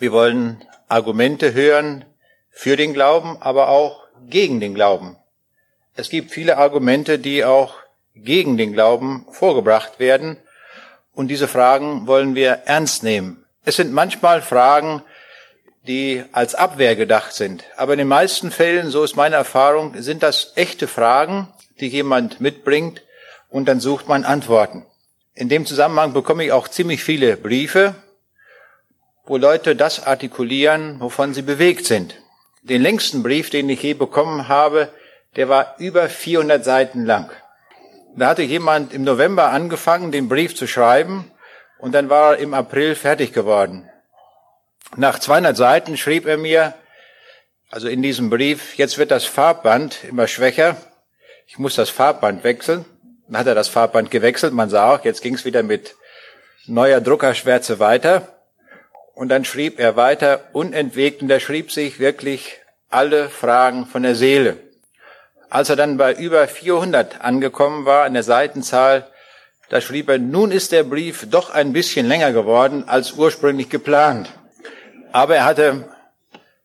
Wir wollen Argumente hören für den Glauben, aber auch gegen den Glauben. Es gibt viele Argumente, die auch gegen den Glauben vorgebracht werden. Und diese Fragen wollen wir ernst nehmen. Es sind manchmal Fragen, die als Abwehr gedacht sind. Aber in den meisten Fällen, so ist meine Erfahrung, sind das echte Fragen, die jemand mitbringt und dann sucht man Antworten. In dem Zusammenhang bekomme ich auch ziemlich viele Briefe, wo Leute das artikulieren, wovon sie bewegt sind. Den längsten Brief, den ich je bekommen habe, der war über 400 Seiten lang. Da hatte jemand im November angefangen, den Brief zu schreiben und dann war er im April fertig geworden. Nach 200 Seiten schrieb er mir, also in diesem Brief, jetzt wird das Farbband immer schwächer. Ich muss das Farbband wechseln. Dann hat er das Farbband gewechselt. Man sah auch, jetzt ging es wieder mit neuer Druckerschwärze weiter. Und dann schrieb er weiter unentwegt und er schrieb sich wirklich alle Fragen von der Seele. Als er dann bei über 400 angekommen war in der Seitenzahl, da schrieb er, nun ist der Brief doch ein bisschen länger geworden als ursprünglich geplant. Aber er hatte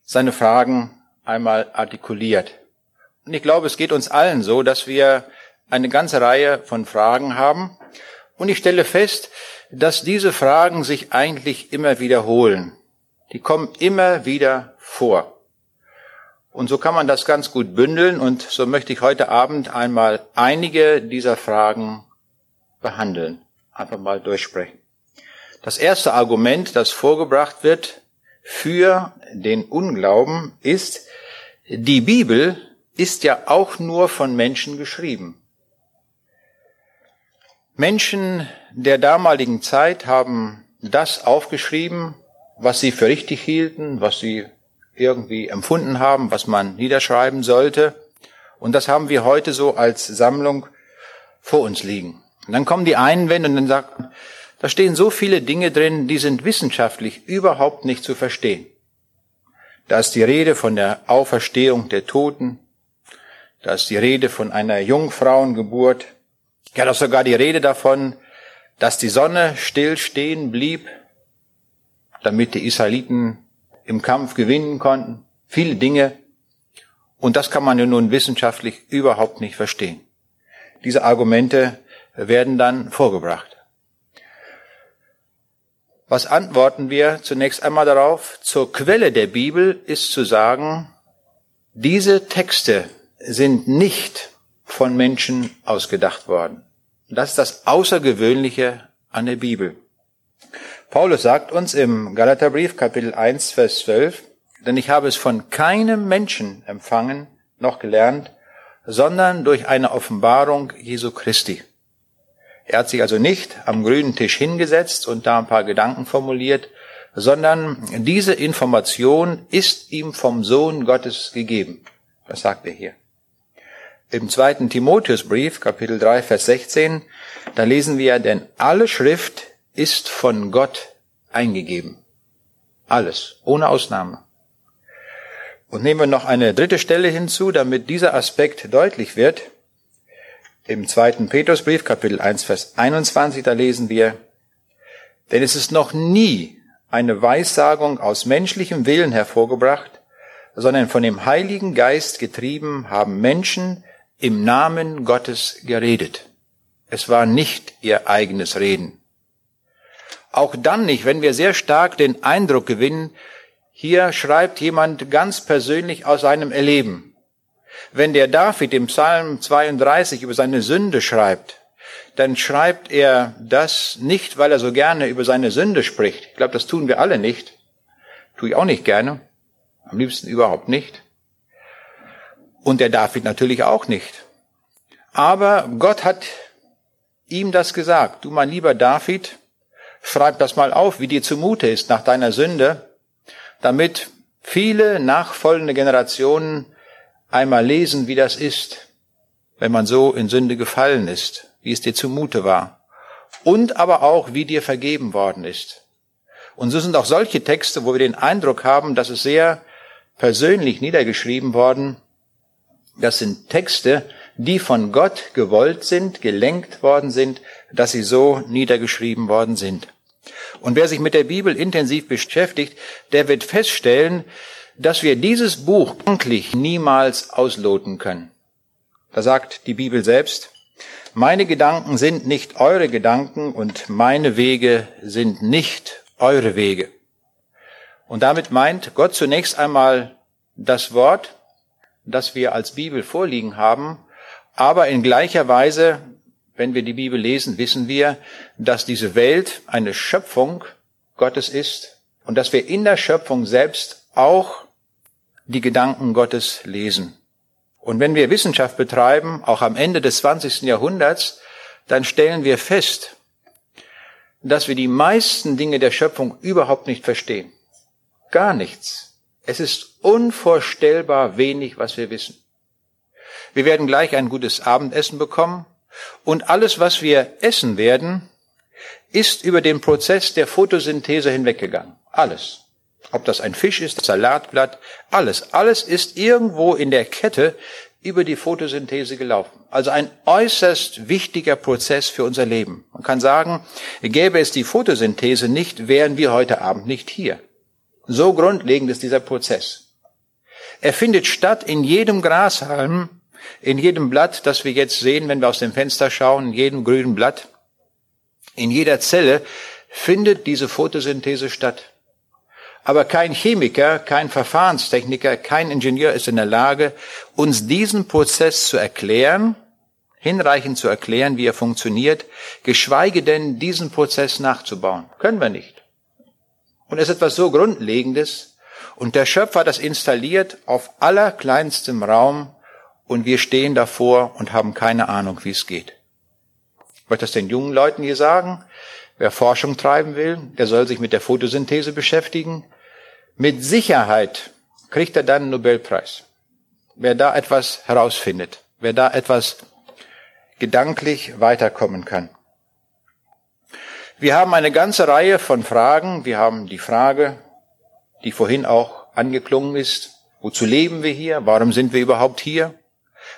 seine Fragen einmal artikuliert. Und ich glaube, es geht uns allen so, dass wir eine ganze Reihe von Fragen haben. Und ich stelle fest, dass diese Fragen sich eigentlich immer wiederholen. Die kommen immer wieder vor. Und so kann man das ganz gut bündeln und so möchte ich heute Abend einmal einige dieser Fragen behandeln, einfach mal durchsprechen. Das erste Argument, das vorgebracht wird für den Unglauben, ist, die Bibel ist ja auch nur von Menschen geschrieben. Menschen der damaligen Zeit haben das aufgeschrieben, was sie für richtig hielten, was sie irgendwie empfunden haben, was man niederschreiben sollte. Und das haben wir heute so als Sammlung vor uns liegen. Und dann kommen die Einwände und dann sagen, da stehen so viele Dinge drin, die sind wissenschaftlich überhaupt nicht zu verstehen. Da ist die Rede von der Auferstehung der Toten. Da ist die Rede von einer Jungfrauengeburt. Ja, ist sogar die Rede davon, dass die Sonne stillstehen blieb, damit die Israeliten im Kampf gewinnen konnten. Viele Dinge. Und das kann man ja nun wissenschaftlich überhaupt nicht verstehen. Diese Argumente werden dann vorgebracht. Was antworten wir zunächst einmal darauf? Zur Quelle der Bibel ist zu sagen, diese Texte sind nicht von Menschen ausgedacht worden. Das ist das Außergewöhnliche an der Bibel. Paulus sagt uns im Galaterbrief Kapitel 1, Vers 12, denn ich habe es von keinem Menschen empfangen noch gelernt, sondern durch eine Offenbarung Jesu Christi. Er hat sich also nicht am grünen Tisch hingesetzt und da ein paar Gedanken formuliert, sondern diese Information ist ihm vom Sohn Gottes gegeben. Das sagt er hier. Im zweiten Timotheusbrief, Kapitel 3, Vers 16, da lesen wir, denn alle Schrift ist von Gott eingegeben. Alles, ohne Ausnahme. Und nehmen wir noch eine dritte Stelle hinzu, damit dieser Aspekt deutlich wird. Im zweiten Petrusbrief, Kapitel 1, Vers 21, da lesen wir, denn es ist noch nie eine Weissagung aus menschlichem Willen hervorgebracht, sondern von dem Heiligen Geist getrieben haben Menschen im Namen Gottes geredet. Es war nicht ihr eigenes Reden. Auch dann nicht, wenn wir sehr stark den Eindruck gewinnen, hier schreibt jemand ganz persönlich aus seinem Erleben. Wenn der David im Psalm 32 über seine Sünde schreibt, dann schreibt er das nicht, weil er so gerne über seine Sünde spricht. Ich glaube, das tun wir alle nicht. Tue ich auch nicht gerne. Am liebsten überhaupt nicht. Und der David natürlich auch nicht. Aber Gott hat ihm das gesagt. Du, mein lieber David, schreib das mal auf, wie dir zumute ist nach deiner Sünde, damit viele nachfolgende Generationen einmal lesen, wie das ist, wenn man so in Sünde gefallen ist, wie es dir zumute war. Und aber auch, wie dir vergeben worden ist. Und so sind auch solche Texte, wo wir den Eindruck haben, dass es sehr persönlich niedergeschrieben worden. Das sind Texte, die von Gott gewollt sind, gelenkt worden sind, dass sie so niedergeschrieben worden sind. Und wer sich mit der Bibel intensiv beschäftigt, der wird feststellen, dass wir dieses Buch eigentlich niemals ausloten können. Da sagt die Bibel selbst, meine Gedanken sind nicht eure Gedanken und meine Wege sind nicht eure Wege. Und damit meint Gott zunächst einmal das Wort, das wir als Bibel vorliegen haben, aber in gleicher Weise, wenn wir die Bibel lesen, wissen wir, dass diese Welt eine Schöpfung Gottes ist und dass wir in der Schöpfung selbst auch die Gedanken Gottes lesen. Und wenn wir Wissenschaft betreiben, auch am Ende des 20. Jahrhunderts, dann stellen wir fest, dass wir die meisten Dinge der Schöpfung überhaupt nicht verstehen. Gar nichts. Es ist unvorstellbar wenig, was wir wissen. Wir werden gleich ein gutes Abendessen bekommen und alles, was wir essen werden, ist über den Prozess der Photosynthese hinweggegangen. Alles. Ob das ein Fisch ist, Salatblatt, alles. Alles ist irgendwo in der Kette über die Photosynthese gelaufen. Also ein äußerst wichtiger Prozess für unser Leben. Man kann sagen, gäbe es die Photosynthese nicht, wären wir heute Abend nicht hier. So grundlegend ist dieser Prozess. Er findet statt in jedem Grashalm, in jedem Blatt, das wir jetzt sehen, wenn wir aus dem Fenster schauen, in jedem grünen Blatt, in jeder Zelle findet diese Photosynthese statt. Aber kein Chemiker, kein Verfahrenstechniker, kein Ingenieur ist in der Lage, uns diesen Prozess zu erklären, hinreichend zu erklären, wie er funktioniert, geschweige denn diesen Prozess nachzubauen. Können wir nicht. Und es ist etwas so Grundlegendes. Und der Schöpfer hat das installiert auf allerkleinstem Raum und wir stehen davor und haben keine Ahnung, wie es geht. Ich möchte das den jungen Leuten hier sagen. Wer Forschung treiben will, der soll sich mit der Photosynthese beschäftigen. Mit Sicherheit kriegt er dann einen Nobelpreis. Wer da etwas herausfindet, wer da etwas gedanklich weiterkommen kann. Wir haben eine ganze Reihe von Fragen. Wir haben die Frage, die vorhin auch angeklungen ist, wozu leben wir hier? Warum sind wir überhaupt hier?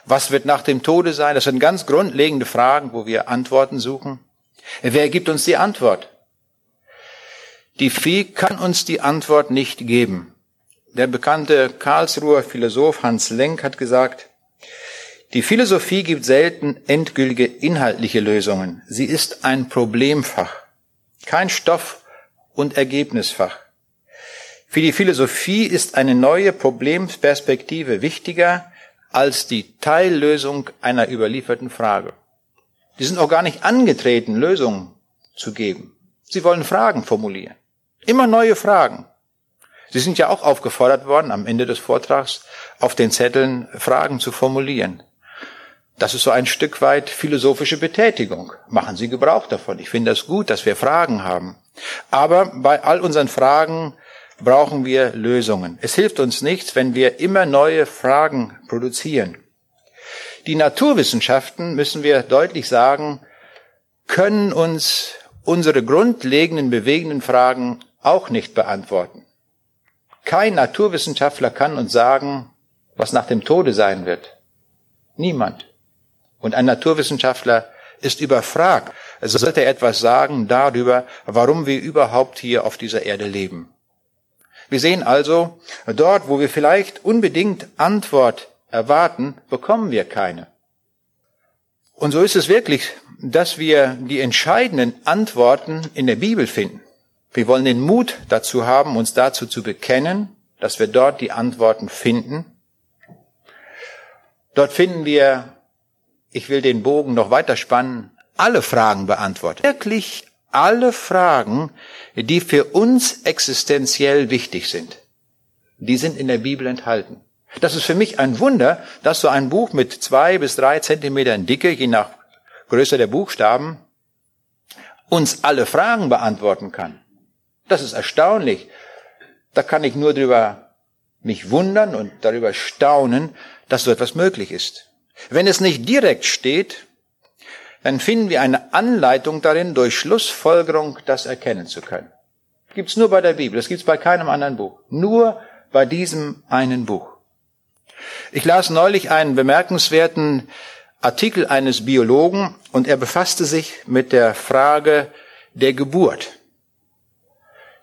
Was wird nach dem Tode sein? Das sind ganz grundlegende Fragen, wo wir Antworten suchen. Wer gibt uns die Antwort? Die Vieh kann uns die Antwort nicht geben. Der bekannte Karlsruher Philosoph Hans Lenk hat gesagt, die Philosophie gibt selten endgültige inhaltliche Lösungen. Sie ist ein Problemfach, kein Stoff- und Ergebnisfach. Für die Philosophie ist eine neue Problemperspektive wichtiger als die Teillösung einer überlieferten Frage. Die sind auch gar nicht angetreten, Lösungen zu geben. Sie wollen Fragen formulieren. Immer neue Fragen. Sie sind ja auch aufgefordert worden, am Ende des Vortrags auf den Zetteln Fragen zu formulieren. Das ist so ein Stück weit philosophische Betätigung. Machen Sie Gebrauch davon. Ich finde es gut, dass wir Fragen haben. Aber bei all unseren Fragen brauchen wir Lösungen. Es hilft uns nichts, wenn wir immer neue Fragen produzieren. Die Naturwissenschaften, müssen wir deutlich sagen, können uns unsere grundlegenden, bewegenden Fragen auch nicht beantworten. Kein Naturwissenschaftler kann uns sagen, was nach dem Tode sein wird. Niemand. Und ein Naturwissenschaftler ist überfragt. Also sollte etwas sagen darüber, warum wir überhaupt hier auf dieser Erde leben. Wir sehen also, dort, wo wir vielleicht unbedingt Antwort erwarten, bekommen wir keine. Und so ist es wirklich, dass wir die entscheidenden Antworten in der Bibel finden. Wir wollen den Mut dazu haben, uns dazu zu bekennen, dass wir dort die Antworten finden. Dort finden wir, ich will den Bogen noch weiter spannen, alle Fragen beantwortet. Wirklich alle Fragen, die für uns existenziell wichtig sind. Die sind in der Bibel enthalten. Das ist für mich ein Wunder, dass so ein Buch mit zwei bis drei Zentimetern Dicke, je nach Größe der Buchstaben, uns alle Fragen beantworten kann. Das ist erstaunlich. Da kann ich nur darüber mich wundern und darüber staunen, dass so etwas möglich ist. Wenn es nicht direkt steht, dann finden wir eine Anleitung darin, durch Schlussfolgerung das erkennen zu können. Gibt's nur bei der Bibel, das gibt's bei keinem anderen Buch. Nur bei diesem einen Buch. Ich las neulich einen bemerkenswerten Artikel eines Biologen und er befasste sich mit der Frage der Geburt.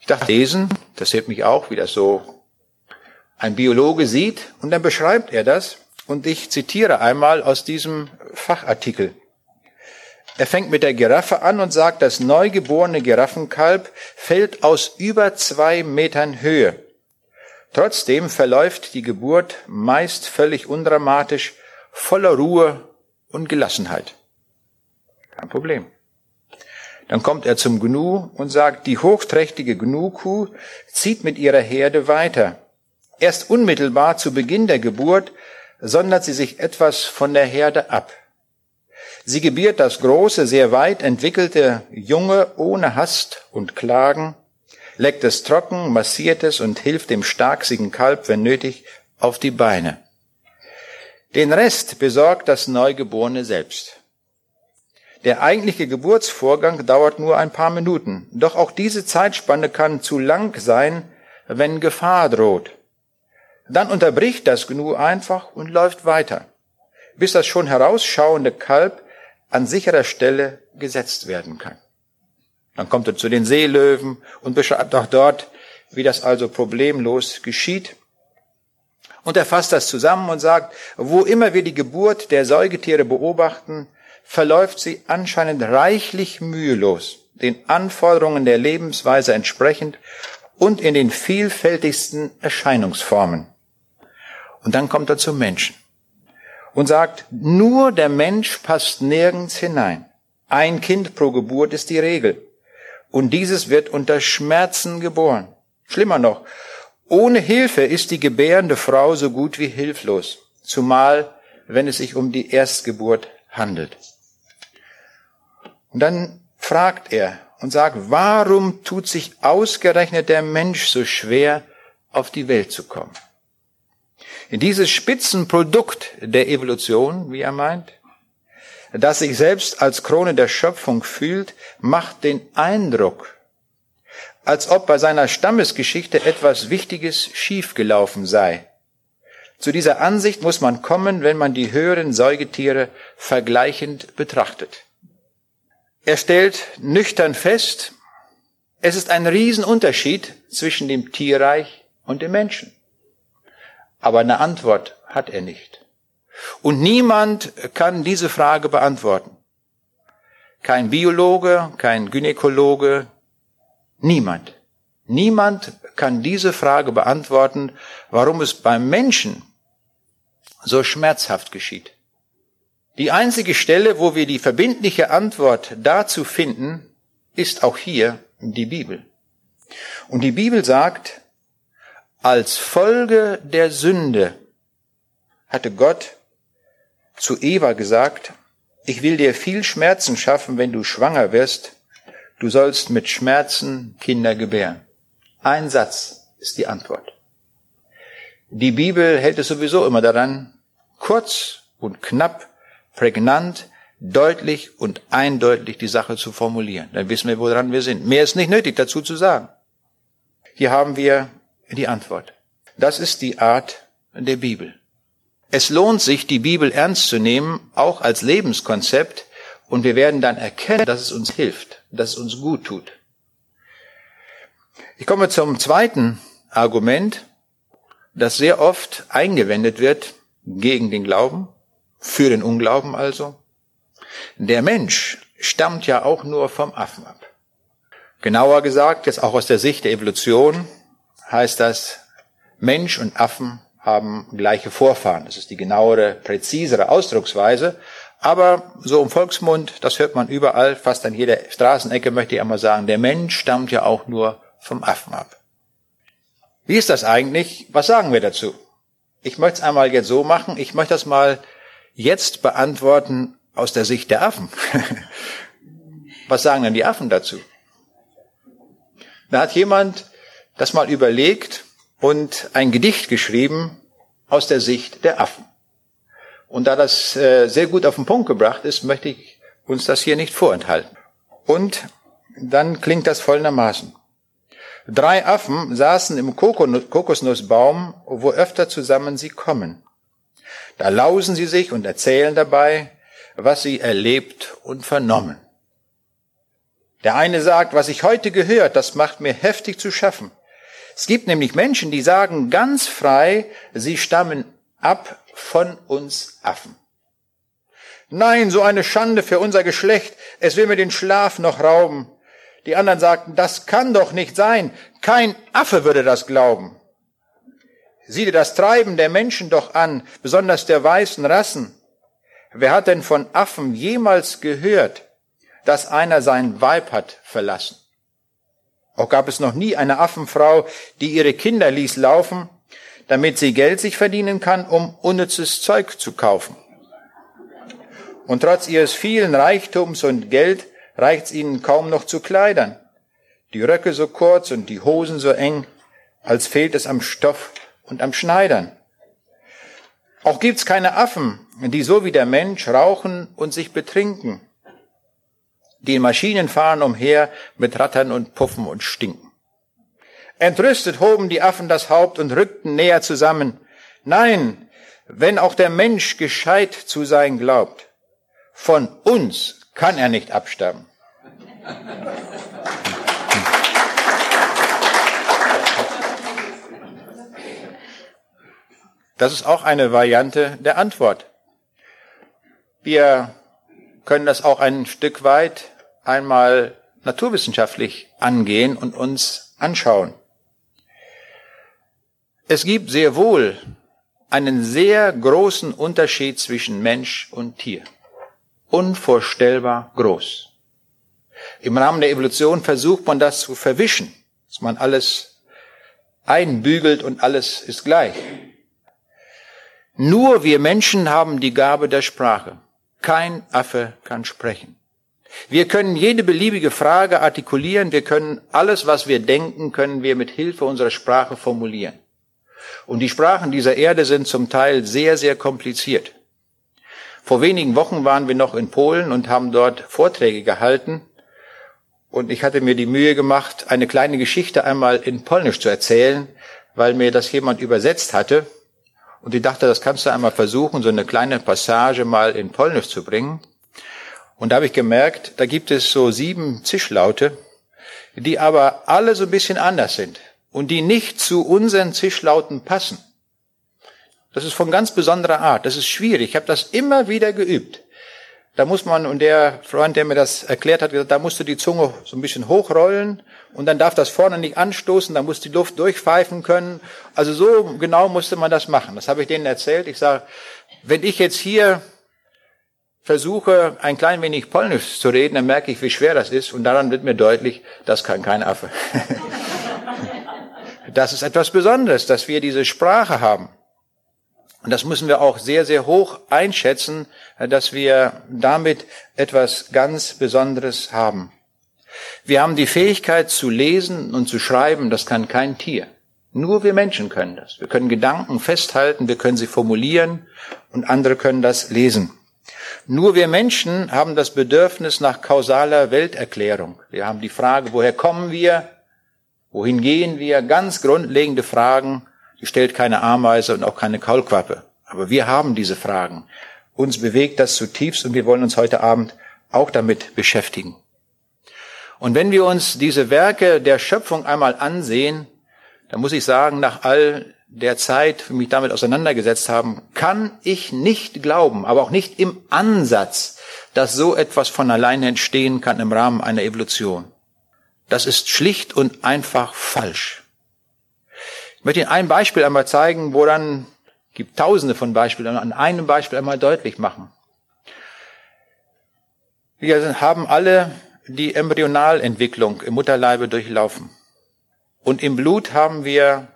Ich dachte, lesen, das hilft mich auch, wie das so ein Biologe sieht. Und dann beschreibt er das. Und ich zitiere einmal aus diesem Fachartikel. Er fängt mit der Giraffe an und sagt, das neugeborene Giraffenkalb fällt aus über zwei Metern Höhe. Trotzdem verläuft die Geburt meist völlig undramatisch, voller Ruhe und Gelassenheit. Kein Problem. Dann kommt er zum Gnu und sagt, die hochträchtige Gnu-Kuh zieht mit ihrer Herde weiter. Erst unmittelbar zu Beginn der Geburt sondert sie sich etwas von der Herde ab. Sie gebiert das große, sehr weit entwickelte Junge ohne Hast und Klagen, leckt es trocken, massiert es und hilft dem starksigen Kalb, wenn nötig, auf die Beine. Den Rest besorgt das Neugeborene selbst. Der eigentliche Geburtsvorgang dauert nur ein paar Minuten, doch auch diese Zeitspanne kann zu lang sein, wenn Gefahr droht. Dann unterbricht das Gnu einfach und läuft weiter, bis das schon herausschauende Kalb an sicherer Stelle gesetzt werden kann. Dann kommt er zu den Seelöwen und beschreibt auch dort, wie das also problemlos geschieht. Und er fasst das zusammen und sagt, wo immer wir die Geburt der Säugetiere beobachten, verläuft sie anscheinend reichlich mühelos, den Anforderungen der Lebensweise entsprechend und in den vielfältigsten Erscheinungsformen. Und dann kommt er zum Menschen und sagt, nur der Mensch passt nirgends hinein. Ein Kind pro Geburt ist die Regel. Und dieses wird unter Schmerzen geboren. Schlimmer noch, ohne Hilfe ist die gebärende Frau so gut wie hilflos, zumal wenn es sich um die Erstgeburt handelt. Und dann fragt er und sagt, warum tut sich ausgerechnet der Mensch so schwer, auf die Welt zu kommen? Dieses Spitzenprodukt der Evolution, wie er meint, das sich selbst als Krone der Schöpfung fühlt, macht den Eindruck, als ob bei seiner Stammesgeschichte etwas Wichtiges schiefgelaufen sei. Zu dieser Ansicht muss man kommen, wenn man die höheren Säugetiere vergleichend betrachtet. Er stellt nüchtern fest, es ist ein Riesenunterschied zwischen dem Tierreich und dem Menschen. Aber eine Antwort hat er nicht. Und niemand kann diese Frage beantworten. Kein Biologe, kein Gynäkologe, niemand. Niemand kann diese Frage beantworten, warum es beim Menschen so schmerzhaft geschieht. Die einzige Stelle, wo wir die verbindliche Antwort dazu finden, ist auch hier die Bibel. Und die Bibel sagt, als Folge der Sünde hatte Gott zu Eva gesagt, ich will dir viel Schmerzen schaffen, wenn du schwanger wirst. Du sollst mit Schmerzen Kinder gebären. Ein Satz ist die Antwort. Die Bibel hält es sowieso immer daran, kurz und knapp, prägnant, deutlich und eindeutig die Sache zu formulieren. Dann wissen wir, woran wir sind. Mehr ist nicht nötig dazu zu sagen. Hier haben wir die Antwort. Das ist die Art der Bibel. Es lohnt sich, die Bibel ernst zu nehmen, auch als Lebenskonzept, und wir werden dann erkennen, dass es uns hilft, dass es uns gut tut. Ich komme zum zweiten Argument, das sehr oft eingewendet wird gegen den Glauben, für den Unglauben also. Der Mensch stammt ja auch nur vom Affen ab. Genauer gesagt, jetzt auch aus der Sicht der Evolution, heißt das, Mensch und Affen haben gleiche Vorfahren. Das ist die genauere, präzisere Ausdrucksweise. Aber so im Volksmund, das hört man überall, fast an jeder Straßenecke möchte ich einmal sagen, der Mensch stammt ja auch nur vom Affen ab. Wie ist das eigentlich? Was sagen wir dazu? Ich möchte es einmal jetzt so machen. Ich möchte das mal jetzt beantworten aus der Sicht der Affen. Was sagen denn die Affen dazu? Da hat jemand das mal überlegt und ein Gedicht geschrieben aus der Sicht der Affen. Und da das äh, sehr gut auf den Punkt gebracht ist, möchte ich uns das hier nicht vorenthalten. Und dann klingt das folgendermaßen. Drei Affen saßen im Kokosnussbaum, wo öfter zusammen sie kommen. Da lausen sie sich und erzählen dabei, was sie erlebt und vernommen. Der eine sagt, was ich heute gehört, das macht mir heftig zu schaffen. Es gibt nämlich Menschen, die sagen ganz frei, sie stammen ab von uns Affen. Nein, so eine Schande für unser Geschlecht, es will mir den Schlaf noch rauben. Die anderen sagten, das kann doch nicht sein, kein Affe würde das glauben. Sieh dir das Treiben der Menschen doch an, besonders der weißen Rassen. Wer hat denn von Affen jemals gehört, dass einer sein Weib hat verlassen? Auch gab es noch nie eine Affenfrau, die ihre Kinder ließ laufen, damit sie Geld sich verdienen kann, um unnützes Zeug zu kaufen. Und trotz ihres vielen Reichtums und Geld reicht's ihnen kaum noch zu Kleidern. Die Röcke so kurz und die Hosen so eng, als fehlt es am Stoff und am Schneidern. Auch gibt's keine Affen, die so wie der Mensch rauchen und sich betrinken. Die Maschinen fahren umher mit Rattern und Puffen und Stinken. Entrüstet hoben die Affen das Haupt und rückten näher zusammen. Nein, wenn auch der Mensch gescheit zu sein glaubt, von uns kann er nicht abstammen. Das ist auch eine Variante der Antwort. Wir können das auch ein Stück weit einmal naturwissenschaftlich angehen und uns anschauen. Es gibt sehr wohl einen sehr großen Unterschied zwischen Mensch und Tier. Unvorstellbar groß. Im Rahmen der Evolution versucht man das zu verwischen, dass man alles einbügelt und alles ist gleich. Nur wir Menschen haben die Gabe der Sprache. Kein Affe kann sprechen. Wir können jede beliebige Frage artikulieren, wir können alles, was wir denken, können wir mit Hilfe unserer Sprache formulieren. Und die Sprachen dieser Erde sind zum Teil sehr, sehr kompliziert. Vor wenigen Wochen waren wir noch in Polen und haben dort Vorträge gehalten. Und ich hatte mir die Mühe gemacht, eine kleine Geschichte einmal in Polnisch zu erzählen, weil mir das jemand übersetzt hatte. Und ich dachte, das kannst du einmal versuchen, so eine kleine Passage mal in Polnisch zu bringen. Und da habe ich gemerkt, da gibt es so sieben Zischlaute, die aber alle so ein bisschen anders sind und die nicht zu unseren Zischlauten passen. Das ist von ganz besonderer Art. Das ist schwierig. Ich habe das immer wieder geübt. Da muss man, und der Freund, der mir das erklärt hat, gesagt, da musst du die Zunge so ein bisschen hochrollen und dann darf das vorne nicht anstoßen, da muss die Luft durchpfeifen können. Also so genau musste man das machen. Das habe ich denen erzählt. Ich sage, wenn ich jetzt hier versuche, ein klein wenig Polnisch zu reden, dann merke ich, wie schwer das ist und daran wird mir deutlich, das kann kein Affe. das ist etwas Besonderes, dass wir diese Sprache haben. Und das müssen wir auch sehr, sehr hoch einschätzen, dass wir damit etwas ganz Besonderes haben. Wir haben die Fähigkeit zu lesen und zu schreiben, das kann kein Tier. Nur wir Menschen können das. Wir können Gedanken festhalten, wir können sie formulieren und andere können das lesen. Nur wir Menschen haben das Bedürfnis nach kausaler Welterklärung. Wir haben die Frage, woher kommen wir? Wohin gehen wir? Ganz grundlegende Fragen, die stellt keine Ameise und auch keine Kaulquappe. Aber wir haben diese Fragen. Uns bewegt das zutiefst und wir wollen uns heute Abend auch damit beschäftigen. Und wenn wir uns diese Werke der Schöpfung einmal ansehen, dann muss ich sagen, nach all der Zeit mich damit auseinandergesetzt haben, kann ich nicht glauben, aber auch nicht im Ansatz, dass so etwas von alleine entstehen kann im Rahmen einer Evolution. Das ist schlicht und einfach falsch. Ich möchte Ihnen ein Beispiel einmal zeigen, wo dann gibt tausende von Beispielen, an einem Beispiel einmal deutlich machen. Wir haben alle die Embryonalentwicklung im Mutterleibe durchlaufen. Und im Blut haben wir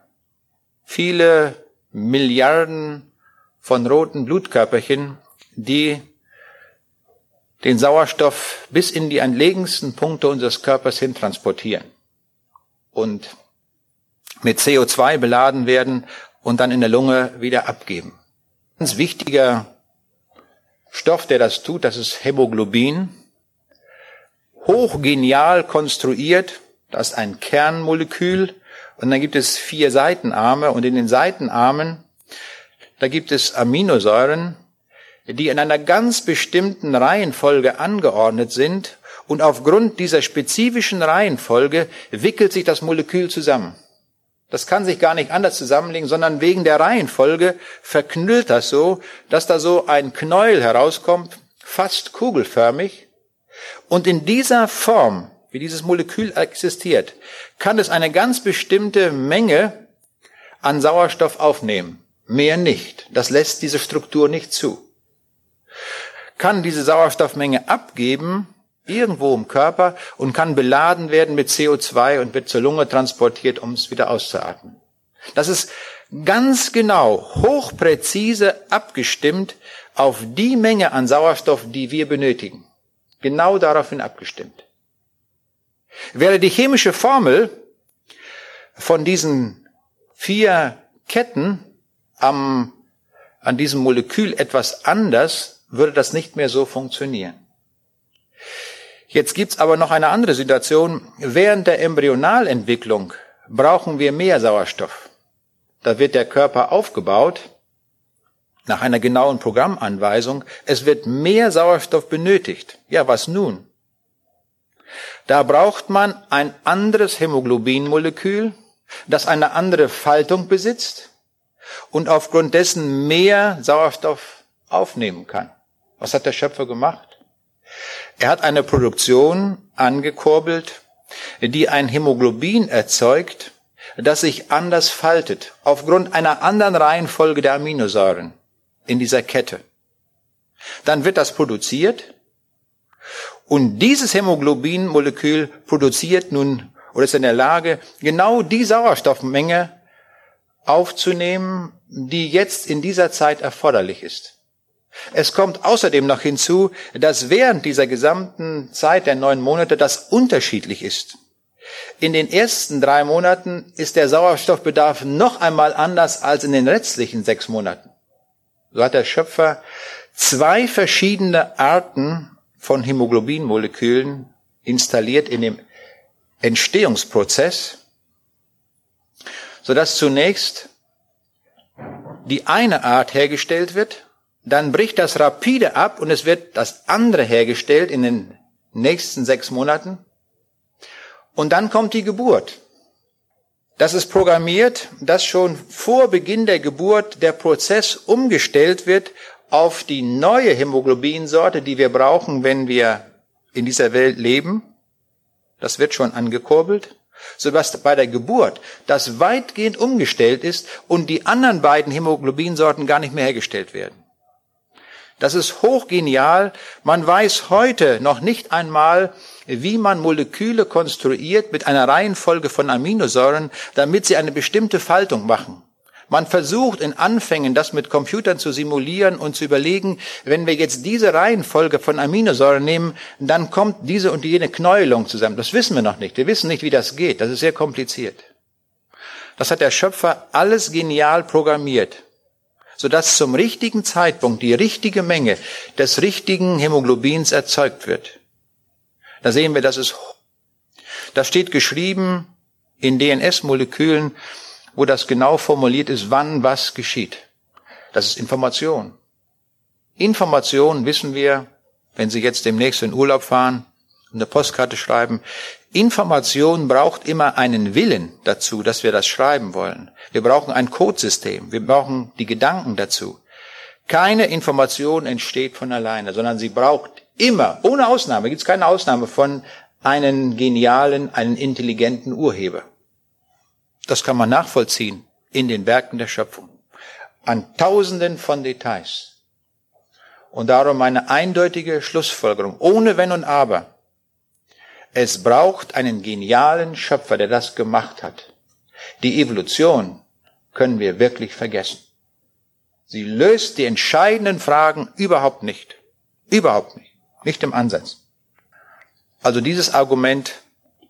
viele Milliarden von roten Blutkörperchen, die den Sauerstoff bis in die entlegensten Punkte unseres Körpers hin transportieren. Und mit CO2 beladen werden und dann in der Lunge wieder abgeben. Ein ganz wichtiger Stoff, der das tut, das ist Hämoglobin. Hochgenial konstruiert, das ist ein Kernmolekül und dann gibt es vier Seitenarme und in den Seitenarmen, da gibt es Aminosäuren, die in einer ganz bestimmten Reihenfolge angeordnet sind Und aufgrund dieser spezifischen Reihenfolge wickelt sich das Molekül zusammen. Das kann sich gar nicht anders zusammenlegen, sondern wegen der Reihenfolge verknüllt das so, dass da so ein Knäuel herauskommt, fast kugelförmig. Und in dieser Form, wie dieses Molekül existiert, kann es eine ganz bestimmte Menge an Sauerstoff aufnehmen. Mehr nicht. Das lässt diese Struktur nicht zu. Kann diese Sauerstoffmenge abgeben, irgendwo im Körper und kann beladen werden mit CO2 und wird zur Lunge transportiert, um es wieder auszuatmen. Das ist ganz genau, hochpräzise abgestimmt auf die Menge an Sauerstoff, die wir benötigen. Genau daraufhin abgestimmt. Wäre die chemische Formel von diesen vier Ketten am, an diesem Molekül etwas anders, würde das nicht mehr so funktionieren. Jetzt gibt's aber noch eine andere Situation. Während der Embryonalentwicklung brauchen wir mehr Sauerstoff. Da wird der Körper aufgebaut nach einer genauen Programmanweisung. Es wird mehr Sauerstoff benötigt. Ja, was nun? Da braucht man ein anderes Hämoglobinmolekül, das eine andere Faltung besitzt und aufgrund dessen mehr Sauerstoff aufnehmen kann. Was hat der Schöpfer gemacht? Er hat eine Produktion angekurbelt, die ein Hämoglobin erzeugt, das sich anders faltet, aufgrund einer anderen Reihenfolge der Aminosäuren in dieser Kette. Dann wird das produziert und dieses Hämoglobinmolekül produziert nun oder ist in der Lage, genau die Sauerstoffmenge aufzunehmen, die jetzt in dieser Zeit erforderlich ist. Es kommt außerdem noch hinzu, dass während dieser gesamten Zeit der neun Monate das unterschiedlich ist. In den ersten drei Monaten ist der Sauerstoffbedarf noch einmal anders als in den restlichen sechs Monaten. So hat der Schöpfer zwei verschiedene Arten von Hämoglobinmolekülen installiert in dem Entstehungsprozess, sodass zunächst die eine Art hergestellt wird dann bricht das rapide ab und es wird das andere hergestellt in den nächsten sechs Monaten. Und dann kommt die Geburt. Das ist programmiert, dass schon vor Beginn der Geburt der Prozess umgestellt wird auf die neue Hämoglobinsorte, die wir brauchen, wenn wir in dieser Welt leben. Das wird schon angekurbelt, sodass bei der Geburt das weitgehend umgestellt ist und die anderen beiden Hämoglobinsorten gar nicht mehr hergestellt werden. Das ist hochgenial. Man weiß heute noch nicht einmal, wie man Moleküle konstruiert mit einer Reihenfolge von Aminosäuren, damit sie eine bestimmte Faltung machen. Man versucht in Anfängen, das mit Computern zu simulieren und zu überlegen, wenn wir jetzt diese Reihenfolge von Aminosäuren nehmen, dann kommt diese und jene Knäuelung zusammen. Das wissen wir noch nicht. Wir wissen nicht, wie das geht. Das ist sehr kompliziert. Das hat der Schöpfer alles genial programmiert sodass zum richtigen Zeitpunkt die richtige Menge des richtigen Hämoglobins erzeugt wird. Da sehen wir, dass es, das steht geschrieben in DNS-Molekülen, wo das genau formuliert ist, wann was geschieht. Das ist Information. Information wissen wir, wenn Sie jetzt demnächst in Urlaub fahren und eine Postkarte schreiben, Information braucht immer einen Willen dazu, dass wir das schreiben wollen. Wir brauchen ein Codesystem. Wir brauchen die Gedanken dazu. Keine Information entsteht von alleine, sondern sie braucht immer, ohne Ausnahme, gibt es keine Ausnahme von einen genialen, einen intelligenten Urheber. Das kann man nachvollziehen in den Werken der Schöpfung. An tausenden von Details. Und darum eine eindeutige Schlussfolgerung, ohne Wenn und Aber. Es braucht einen genialen Schöpfer, der das gemacht hat. Die Evolution können wir wirklich vergessen. Sie löst die entscheidenden Fragen überhaupt nicht. Überhaupt nicht. Nicht im Ansatz. Also dieses Argument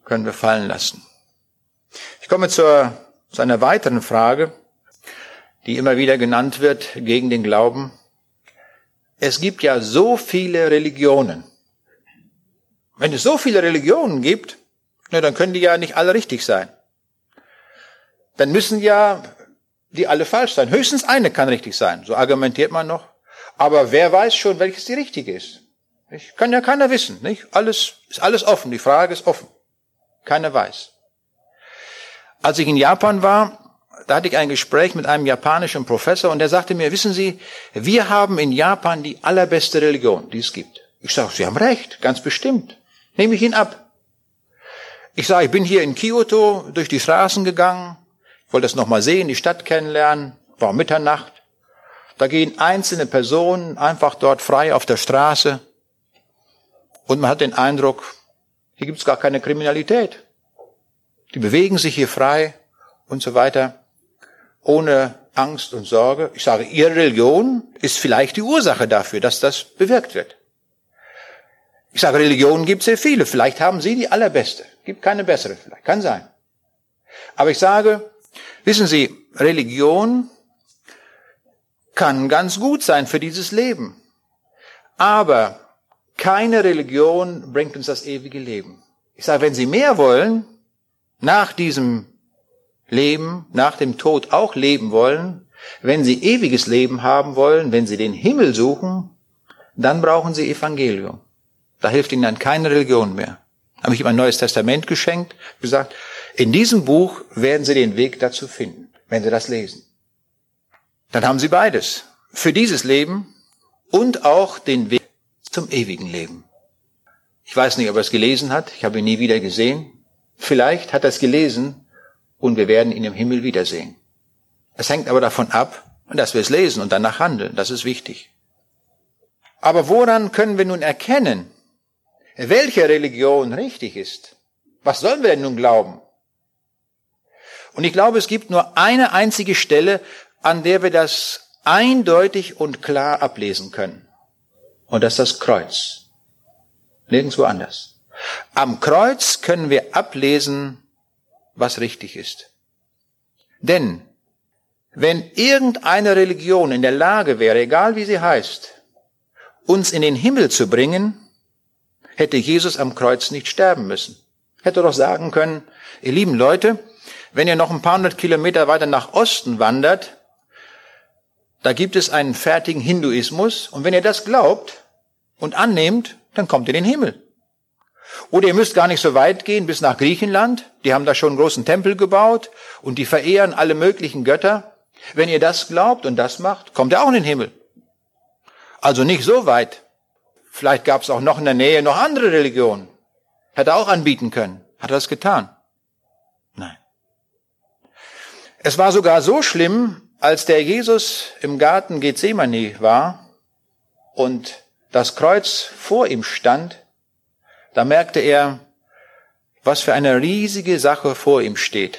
können wir fallen lassen. Ich komme zur, zu einer weiteren Frage, die immer wieder genannt wird gegen den Glauben. Es gibt ja so viele Religionen. Wenn es so viele Religionen gibt, na, dann können die ja nicht alle richtig sein. Dann müssen ja die alle falsch sein. Höchstens eine kann richtig sein. So argumentiert man noch. Aber wer weiß schon, welches die richtige ist? Ich kann ja keiner wissen, nicht? Alles, ist alles offen. Die Frage ist offen. Keiner weiß. Als ich in Japan war, da hatte ich ein Gespräch mit einem japanischen Professor und der sagte mir, wissen Sie, wir haben in Japan die allerbeste Religion, die es gibt. Ich sage, Sie haben recht, ganz bestimmt. Nehme ich ihn ab. Ich sage, ich bin hier in Kyoto durch die Straßen gegangen, wollte das nochmal sehen, die Stadt kennenlernen, war Mitternacht. Da gehen einzelne Personen einfach dort frei auf der Straße und man hat den Eindruck, hier gibt es gar keine Kriminalität. Die bewegen sich hier frei und so weiter, ohne Angst und Sorge. Ich sage, ihre Religion ist vielleicht die Ursache dafür, dass das bewirkt wird. Ich sage, Religionen gibt es sehr viele. Vielleicht haben Sie die allerbeste. Gibt keine bessere, vielleicht. Kann sein. Aber ich sage, wissen Sie, Religion kann ganz gut sein für dieses Leben. Aber keine Religion bringt uns das ewige Leben. Ich sage, wenn Sie mehr wollen, nach diesem Leben, nach dem Tod auch leben wollen, wenn Sie ewiges Leben haben wollen, wenn Sie den Himmel suchen, dann brauchen Sie Evangelium. Da hilft Ihnen dann keine Religion mehr. Habe ich ihm ein neues Testament geschenkt, gesagt, in diesem Buch werden Sie den Weg dazu finden, wenn Sie das lesen. Dann haben Sie beides. Für dieses Leben und auch den Weg zum ewigen Leben. Ich weiß nicht, ob er es gelesen hat. Ich habe ihn nie wieder gesehen. Vielleicht hat er es gelesen und wir werden ihn im Himmel wiedersehen. Es hängt aber davon ab, dass wir es lesen und danach handeln. Das ist wichtig. Aber woran können wir nun erkennen, welche Religion richtig ist? Was sollen wir denn nun glauben? Und ich glaube, es gibt nur eine einzige Stelle, an der wir das eindeutig und klar ablesen können. Und das ist das Kreuz. Nirgendwo anders. Am Kreuz können wir ablesen, was richtig ist. Denn wenn irgendeine Religion in der Lage wäre, egal wie sie heißt, uns in den Himmel zu bringen, hätte Jesus am Kreuz nicht sterben müssen. Hätte doch sagen können, ihr lieben Leute, wenn ihr noch ein paar hundert Kilometer weiter nach Osten wandert, da gibt es einen fertigen Hinduismus und wenn ihr das glaubt und annehmt, dann kommt ihr in den Himmel. Oder ihr müsst gar nicht so weit gehen bis nach Griechenland, die haben da schon einen großen Tempel gebaut und die verehren alle möglichen Götter. Wenn ihr das glaubt und das macht, kommt ihr auch in den Himmel. Also nicht so weit. Vielleicht gab es auch noch in der Nähe noch andere Religionen. Hätte auch anbieten können. Hat er das getan? Nein. Es war sogar so schlimm, als der Jesus im Garten Gethsemane war und das Kreuz vor ihm stand, da merkte er, was für eine riesige Sache vor ihm steht.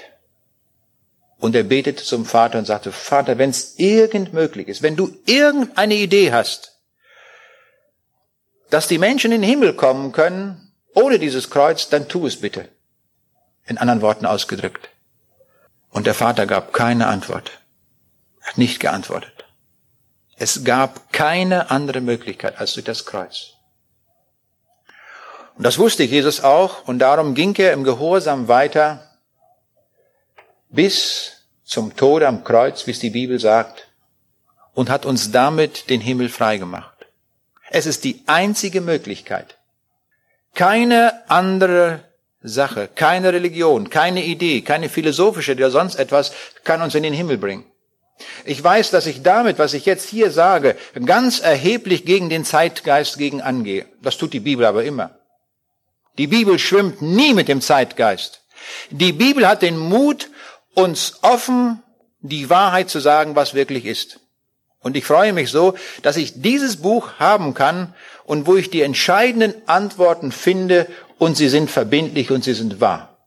Und er betete zum Vater und sagte, Vater, wenn es irgend möglich ist, wenn du irgendeine Idee hast, dass die Menschen in den Himmel kommen können ohne dieses Kreuz, dann tu es bitte. In anderen Worten ausgedrückt. Und der Vater gab keine Antwort hat nicht geantwortet. Es gab keine andere Möglichkeit als durch das Kreuz. Und das wusste Jesus auch und darum ging er im Gehorsam weiter bis zum Tod am Kreuz, wie es die Bibel sagt, und hat uns damit den Himmel freigemacht. Es ist die einzige Möglichkeit. Keine andere Sache, keine Religion, keine Idee, keine philosophische oder sonst etwas kann uns in den Himmel bringen. Ich weiß, dass ich damit, was ich jetzt hier sage, ganz erheblich gegen den Zeitgeist gegen angehe. Das tut die Bibel aber immer. Die Bibel schwimmt nie mit dem Zeitgeist. Die Bibel hat den Mut, uns offen die Wahrheit zu sagen, was wirklich ist. Und ich freue mich so, dass ich dieses Buch haben kann und wo ich die entscheidenden Antworten finde und sie sind verbindlich und sie sind wahr.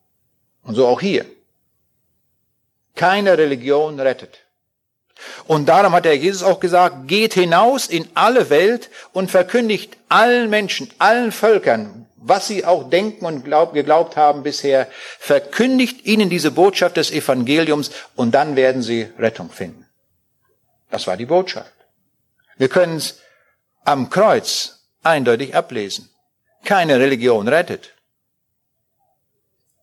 Und so auch hier. Keine Religion rettet. Und darum hat der Jesus auch gesagt, geht hinaus in alle Welt und verkündigt allen Menschen, allen Völkern, was sie auch denken und glaub, geglaubt haben bisher, verkündigt ihnen diese Botschaft des Evangeliums und dann werden sie Rettung finden. Das war die Botschaft. Wir können es am Kreuz eindeutig ablesen. Keine Religion rettet.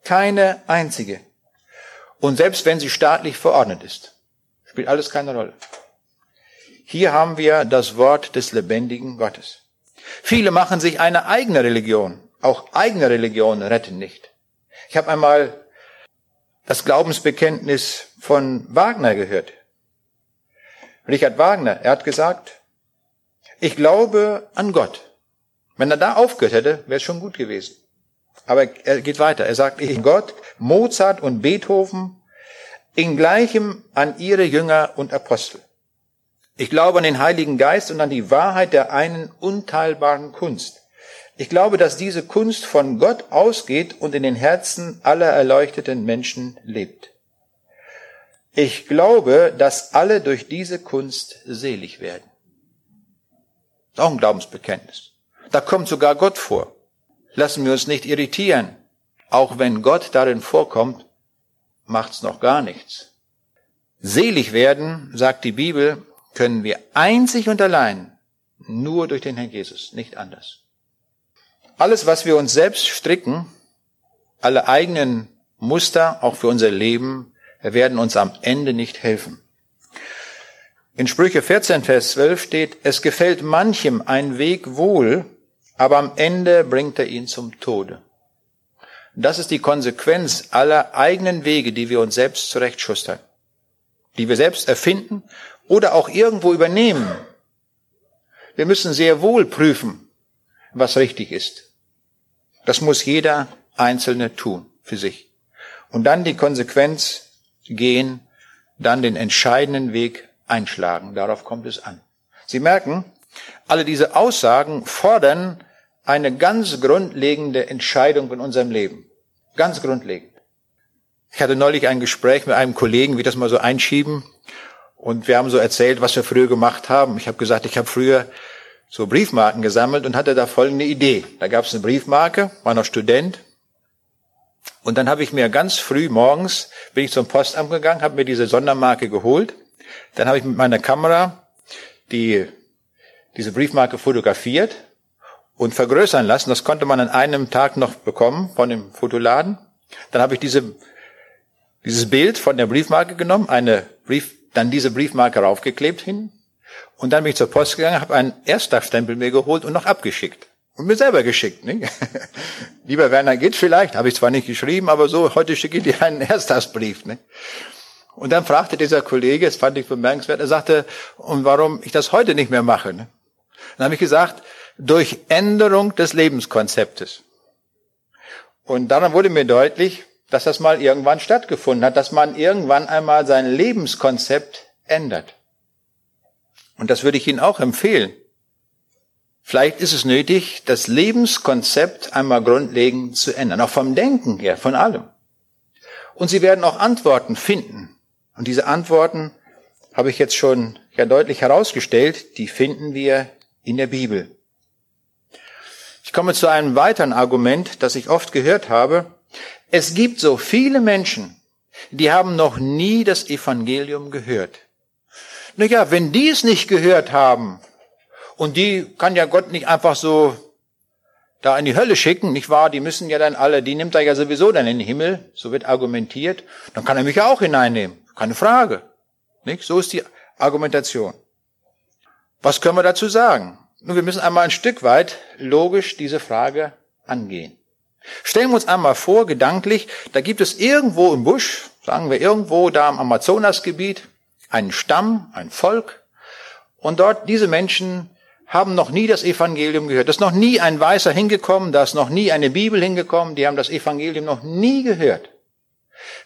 Keine einzige. Und selbst wenn sie staatlich verordnet ist. Spielt alles keine Rolle. Hier haben wir das Wort des lebendigen Gottes. Viele machen sich eine eigene Religion. Auch eigene Religionen retten nicht. Ich habe einmal das Glaubensbekenntnis von Wagner gehört. Richard Wagner, er hat gesagt, ich glaube an Gott. Wenn er da aufgehört hätte, wäre es schon gut gewesen. Aber er geht weiter. Er sagt, ich Gott, Mozart und Beethoven, in gleichem an ihre Jünger und Apostel. Ich glaube an den Heiligen Geist und an die Wahrheit der einen unteilbaren Kunst. Ich glaube, dass diese Kunst von Gott ausgeht und in den Herzen aller erleuchteten Menschen lebt. Ich glaube, dass alle durch diese Kunst selig werden. Auch ein Glaubensbekenntnis. Da kommt sogar Gott vor. Lassen wir uns nicht irritieren. Auch wenn Gott darin vorkommt, macht's noch gar nichts. Selig werden, sagt die Bibel, können wir einzig und allein nur durch den Herrn Jesus, nicht anders. Alles, was wir uns selbst stricken, alle eigenen Muster, auch für unser Leben, werden uns am Ende nicht helfen. In Sprüche 14, Vers 12 steht, es gefällt manchem ein Weg wohl, aber am Ende bringt er ihn zum Tode. Das ist die Konsequenz aller eigenen Wege, die wir uns selbst zurechtschustern, die wir selbst erfinden oder auch irgendwo übernehmen. Wir müssen sehr wohl prüfen, was richtig ist. Das muss jeder Einzelne tun für sich. Und dann die Konsequenz gehen, dann den entscheidenden Weg einschlagen. Darauf kommt es an. Sie merken, alle diese Aussagen fordern eine ganz grundlegende Entscheidung in unserem Leben. Ganz grundlegend. Ich hatte neulich ein Gespräch mit einem Kollegen, wie das mal so einschieben. Und wir haben so erzählt, was wir früher gemacht haben. Ich habe gesagt, ich habe früher so Briefmarken gesammelt und hatte da folgende Idee. Da gab es eine Briefmarke, war noch Student, und dann habe ich mir ganz früh morgens, bin ich zum Postamt gegangen, habe mir diese Sondermarke geholt. Dann habe ich mit meiner Kamera die, diese Briefmarke fotografiert und vergrößern lassen. Das konnte man an einem Tag noch bekommen von dem Fotoladen. Dann habe ich diese, dieses Bild von der Briefmarke genommen, eine Brief, dann diese Briefmarke raufgeklebt hin. Und dann bin ich zur Post gegangen, habe einen Erstagstempel mir geholt und noch abgeschickt. Und mir selber geschickt. Nicht? Lieber Werner, geht vielleicht, habe ich zwar nicht geschrieben, aber so, heute schicke ich dir einen Erstagsbrief. Nicht? Und dann fragte dieser Kollege, das fand ich bemerkenswert, er sagte, und warum ich das heute nicht mehr mache. Ne? Dann habe ich gesagt, durch Änderung des Lebenskonzeptes. Und daran wurde mir deutlich, dass das mal irgendwann stattgefunden hat, dass man irgendwann einmal sein Lebenskonzept ändert. Und das würde ich Ihnen auch empfehlen. Vielleicht ist es nötig, das Lebenskonzept einmal grundlegend zu ändern, auch vom Denken her, von allem. Und Sie werden auch Antworten finden. Und diese Antworten habe ich jetzt schon ja deutlich herausgestellt, die finden wir in der Bibel. Ich komme zu einem weiteren Argument, das ich oft gehört habe. Es gibt so viele Menschen, die haben noch nie das Evangelium gehört. Na ja, wenn die es nicht gehört haben, und die kann ja Gott nicht einfach so da in die Hölle schicken, nicht wahr? Die müssen ja dann alle, die nimmt er ja sowieso dann in den Himmel, so wird argumentiert. Dann kann er mich ja auch hineinnehmen. Keine Frage. Nicht? So ist die Argumentation. Was können wir dazu sagen? Nun, wir müssen einmal ein Stück weit logisch diese Frage angehen. Stellen wir uns einmal vor, gedanklich, da gibt es irgendwo im Busch, sagen wir irgendwo da im Amazonasgebiet, einen Stamm, ein Volk, und dort diese Menschen haben noch nie das Evangelium gehört. Da ist noch nie ein Weißer hingekommen, da ist noch nie eine Bibel hingekommen, die haben das Evangelium noch nie gehört.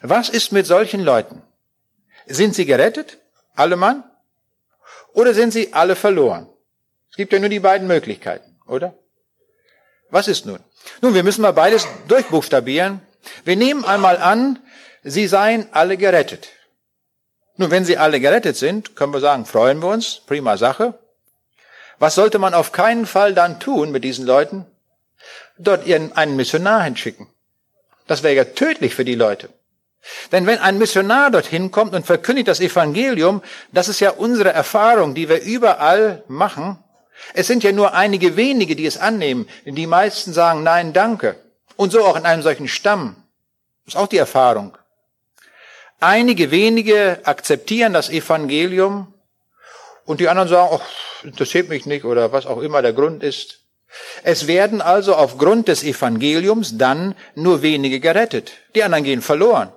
Was ist mit solchen Leuten? Sind sie gerettet? Alle Mann? Oder sind sie alle verloren? Es gibt ja nur die beiden Möglichkeiten, oder? Was ist nun? Nun, wir müssen mal beides durchbuchstabieren. Wir nehmen einmal an, sie seien alle gerettet. Nun, wenn sie alle gerettet sind, können wir sagen, freuen wir uns, prima Sache. Was sollte man auf keinen Fall dann tun mit diesen Leuten? Dort ihren, einen Missionar hinschicken. Das wäre ja tödlich für die Leute. Denn wenn ein Missionar dorthin kommt und verkündigt das Evangelium, das ist ja unsere Erfahrung, die wir überall machen. Es sind ja nur einige wenige, die es annehmen, die meisten sagen Nein, danke. Und so auch in einem solchen Stamm. Das ist auch die Erfahrung. Einige wenige akzeptieren das Evangelium und die anderen sagen, ach, interessiert mich nicht oder was auch immer der Grund ist. Es werden also aufgrund des Evangeliums dann nur wenige gerettet. Die anderen gehen verloren.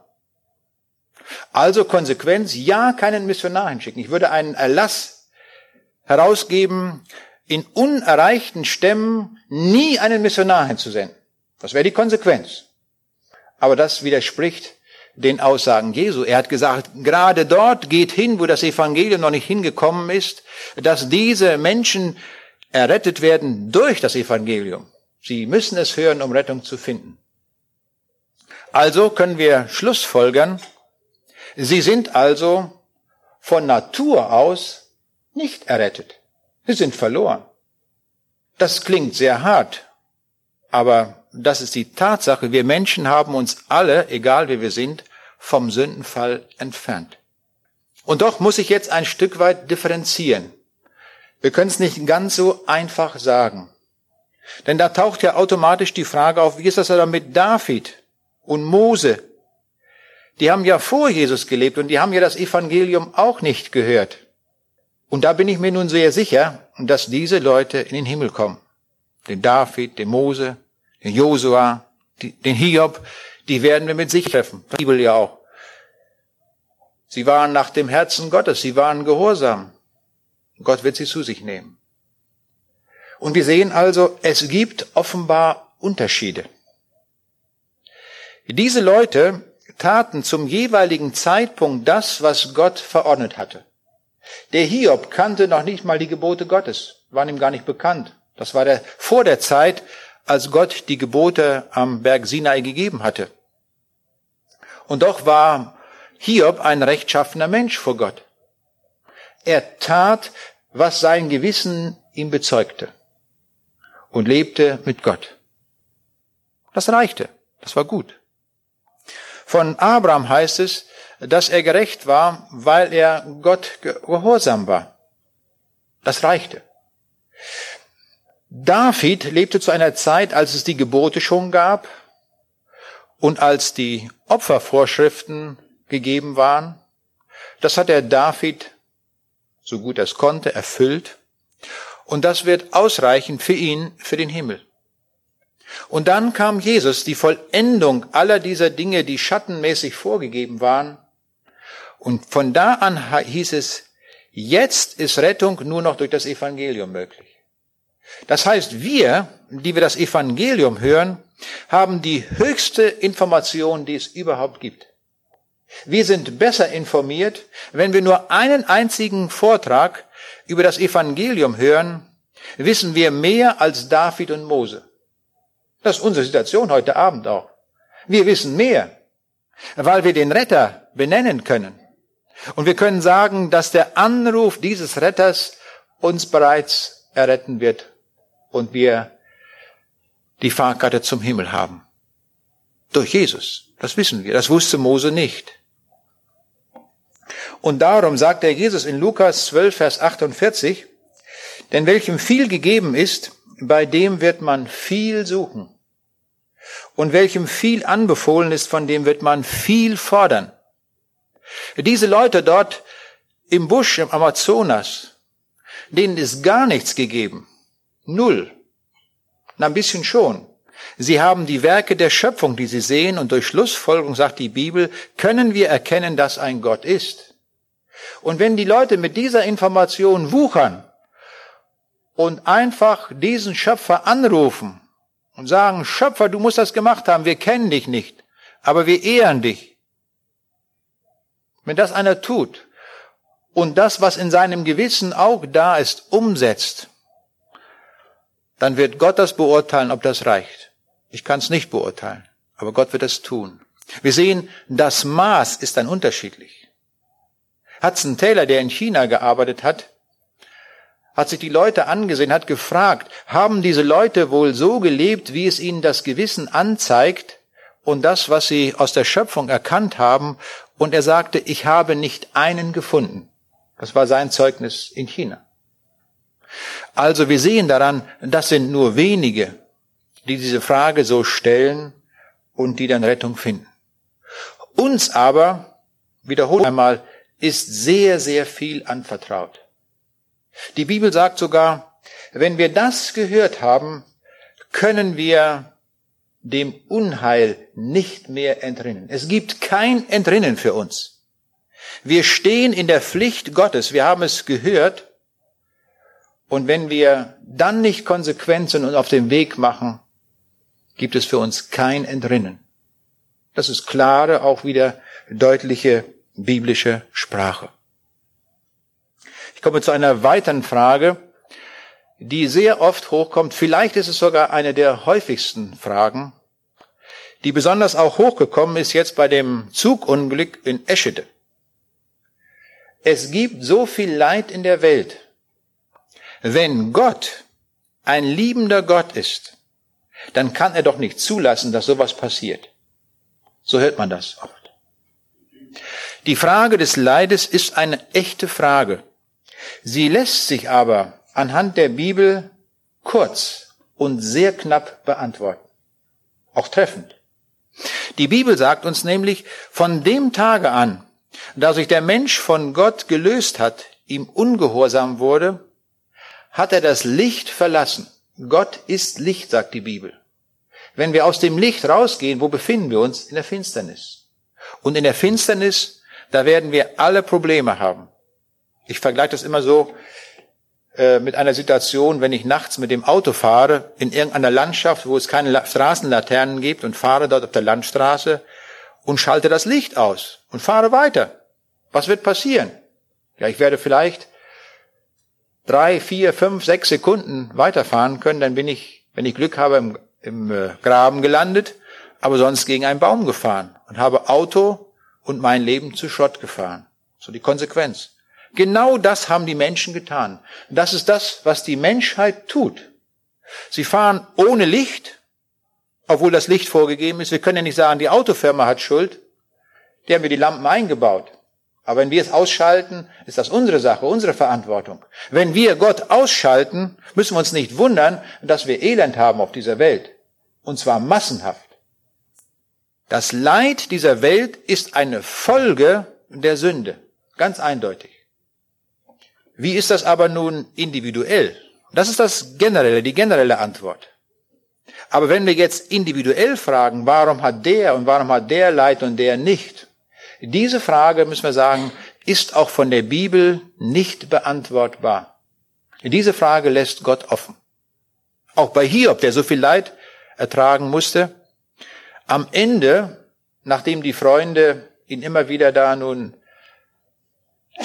Also Konsequenz, ja, keinen Missionar hinschicken. Ich würde einen Erlass herausgeben, in unerreichten Stämmen nie einen Missionar hinzusenden. Das wäre die Konsequenz. Aber das widerspricht den Aussagen Jesu. Er hat gesagt, gerade dort geht hin, wo das Evangelium noch nicht hingekommen ist, dass diese Menschen errettet werden durch das Evangelium. Sie müssen es hören, um Rettung zu finden. Also können wir Schlussfolgern, sie sind also von Natur aus nicht errettet. Sie sind verloren. Das klingt sehr hart, aber das ist die Tatsache. Wir Menschen haben uns alle, egal wie wir sind, vom Sündenfall entfernt. Und doch muss ich jetzt ein Stück weit differenzieren. Wir können es nicht ganz so einfach sagen. Denn da taucht ja automatisch die Frage auf, wie ist das dann mit David und Mose? Die haben ja vor Jesus gelebt und die haben ja das Evangelium auch nicht gehört. Und da bin ich mir nun sehr sicher, dass diese Leute in den Himmel kommen. Den David, den Mose, den Josua, den Hiob, die werden wir mit sich treffen. Die Bibel ja auch. Sie waren nach dem Herzen Gottes, sie waren gehorsam. Gott wird sie zu sich nehmen. Und wir sehen also, es gibt offenbar Unterschiede. Diese Leute taten zum jeweiligen Zeitpunkt das, was Gott verordnet hatte. Der Hiob kannte noch nicht mal die Gebote Gottes, waren ihm gar nicht bekannt. Das war der, vor der Zeit, als Gott die Gebote am Berg Sinai gegeben hatte. Und doch war Hiob ein rechtschaffener Mensch vor Gott. Er tat, was sein Gewissen ihm bezeugte und lebte mit Gott. Das reichte. Das war gut. Von Abraham heißt es, dass er gerecht war, weil er Gott gehorsam war. Das reichte. David lebte zu einer Zeit, als es die Gebote schon gab und als die Opfervorschriften gegeben waren. Das hat er David so gut er es konnte, erfüllt. Und das wird ausreichen für ihn, für den Himmel. Und dann kam Jesus, die Vollendung aller dieser Dinge, die schattenmäßig vorgegeben waren. Und von da an hieß es, jetzt ist Rettung nur noch durch das Evangelium möglich. Das heißt, wir, die wir das Evangelium hören, haben die höchste Information, die es überhaupt gibt. Wir sind besser informiert, wenn wir nur einen einzigen Vortrag über das Evangelium hören, wissen wir mehr als David und Mose. Das ist unsere Situation heute Abend auch. Wir wissen mehr, weil wir den Retter benennen können. Und wir können sagen, dass der Anruf dieses Retters uns bereits erretten wird und wir die Fahrkarte zum Himmel haben. Durch Jesus. Das wissen wir. Das wusste Mose nicht. Und darum sagt der Jesus in Lukas 12, Vers 48, denn welchem viel gegeben ist, bei dem wird man viel suchen. Und welchem viel anbefohlen ist, von dem wird man viel fordern. Diese Leute dort im Busch, im Amazonas, denen ist gar nichts gegeben. Null. Na, ein bisschen schon. Sie haben die Werke der Schöpfung, die sie sehen, und durch Schlussfolgerung, sagt die Bibel, können wir erkennen, dass ein Gott ist. Und wenn die Leute mit dieser Information wuchern und einfach diesen Schöpfer anrufen und sagen, Schöpfer, du musst das gemacht haben, wir kennen dich nicht, aber wir ehren dich. Wenn das einer tut und das, was in seinem Gewissen auch da ist, umsetzt, dann wird Gott das beurteilen, ob das reicht. Ich kann es nicht beurteilen, aber Gott wird es tun. Wir sehen, das Maß ist dann unterschiedlich. Hudson Taylor, der in China gearbeitet hat, hat sich die Leute angesehen, hat gefragt, haben diese Leute wohl so gelebt, wie es ihnen das Gewissen anzeigt und das, was sie aus der Schöpfung erkannt haben? Und er sagte, ich habe nicht einen gefunden. Das war sein Zeugnis in China. Also wir sehen daran, das sind nur wenige, die diese Frage so stellen und die dann Rettung finden. Uns aber, wiederhole einmal, ist sehr, sehr viel anvertraut. Die Bibel sagt sogar, Wenn wir das gehört haben, können wir dem Unheil nicht mehr entrinnen. Es gibt kein Entrinnen für uns. Wir stehen in der Pflicht Gottes. Wir haben es gehört. Und wenn wir dann nicht konsequent sind und auf dem Weg machen, gibt es für uns kein Entrinnen. Das ist klare, auch wieder deutliche biblische Sprache. Ich komme zu einer weiteren Frage, die sehr oft hochkommt. Vielleicht ist es sogar eine der häufigsten Fragen, die besonders auch hochgekommen ist jetzt bei dem Zugunglück in Eschede. Es gibt so viel Leid in der Welt. Wenn Gott ein liebender Gott ist, dann kann er doch nicht zulassen, dass sowas passiert. So hört man das oft. Die Frage des Leides ist eine echte Frage. Sie lässt sich aber anhand der Bibel kurz und sehr knapp beantworten. Auch treffend. Die Bibel sagt uns nämlich, von dem Tage an, da sich der Mensch von Gott gelöst hat, ihm ungehorsam wurde, hat er das Licht verlassen. Gott ist Licht, sagt die Bibel. Wenn wir aus dem Licht rausgehen, wo befinden wir uns? In der Finsternis. Und in der Finsternis, da werden wir alle Probleme haben. Ich vergleiche das immer so äh, mit einer Situation, wenn ich nachts mit dem Auto fahre in irgendeiner Landschaft, wo es keine Straßenlaternen gibt und fahre dort auf der Landstraße und schalte das Licht aus und fahre weiter. Was wird passieren? Ja, ich werde vielleicht drei, vier, fünf, sechs Sekunden weiterfahren können, dann bin ich, wenn ich Glück habe, im im äh, Graben gelandet, aber sonst gegen einen Baum gefahren und habe Auto und mein Leben zu Schrott gefahren. So die Konsequenz. Genau das haben die Menschen getan. Das ist das, was die Menschheit tut. Sie fahren ohne Licht, obwohl das Licht vorgegeben ist. Wir können ja nicht sagen, die Autofirma hat Schuld. Die haben wir die Lampen eingebaut. Aber wenn wir es ausschalten, ist das unsere Sache, unsere Verantwortung. Wenn wir Gott ausschalten, müssen wir uns nicht wundern, dass wir Elend haben auf dieser Welt. Und zwar massenhaft. Das Leid dieser Welt ist eine Folge der Sünde. Ganz eindeutig. Wie ist das aber nun individuell? Das ist das generelle, die generelle Antwort. Aber wenn wir jetzt individuell fragen, warum hat der und warum hat der Leid und der nicht? Diese Frage, müssen wir sagen, ist auch von der Bibel nicht beantwortbar. Diese Frage lässt Gott offen. Auch bei Hiob, der so viel Leid ertragen musste. Am Ende, nachdem die Freunde ihn immer wieder da nun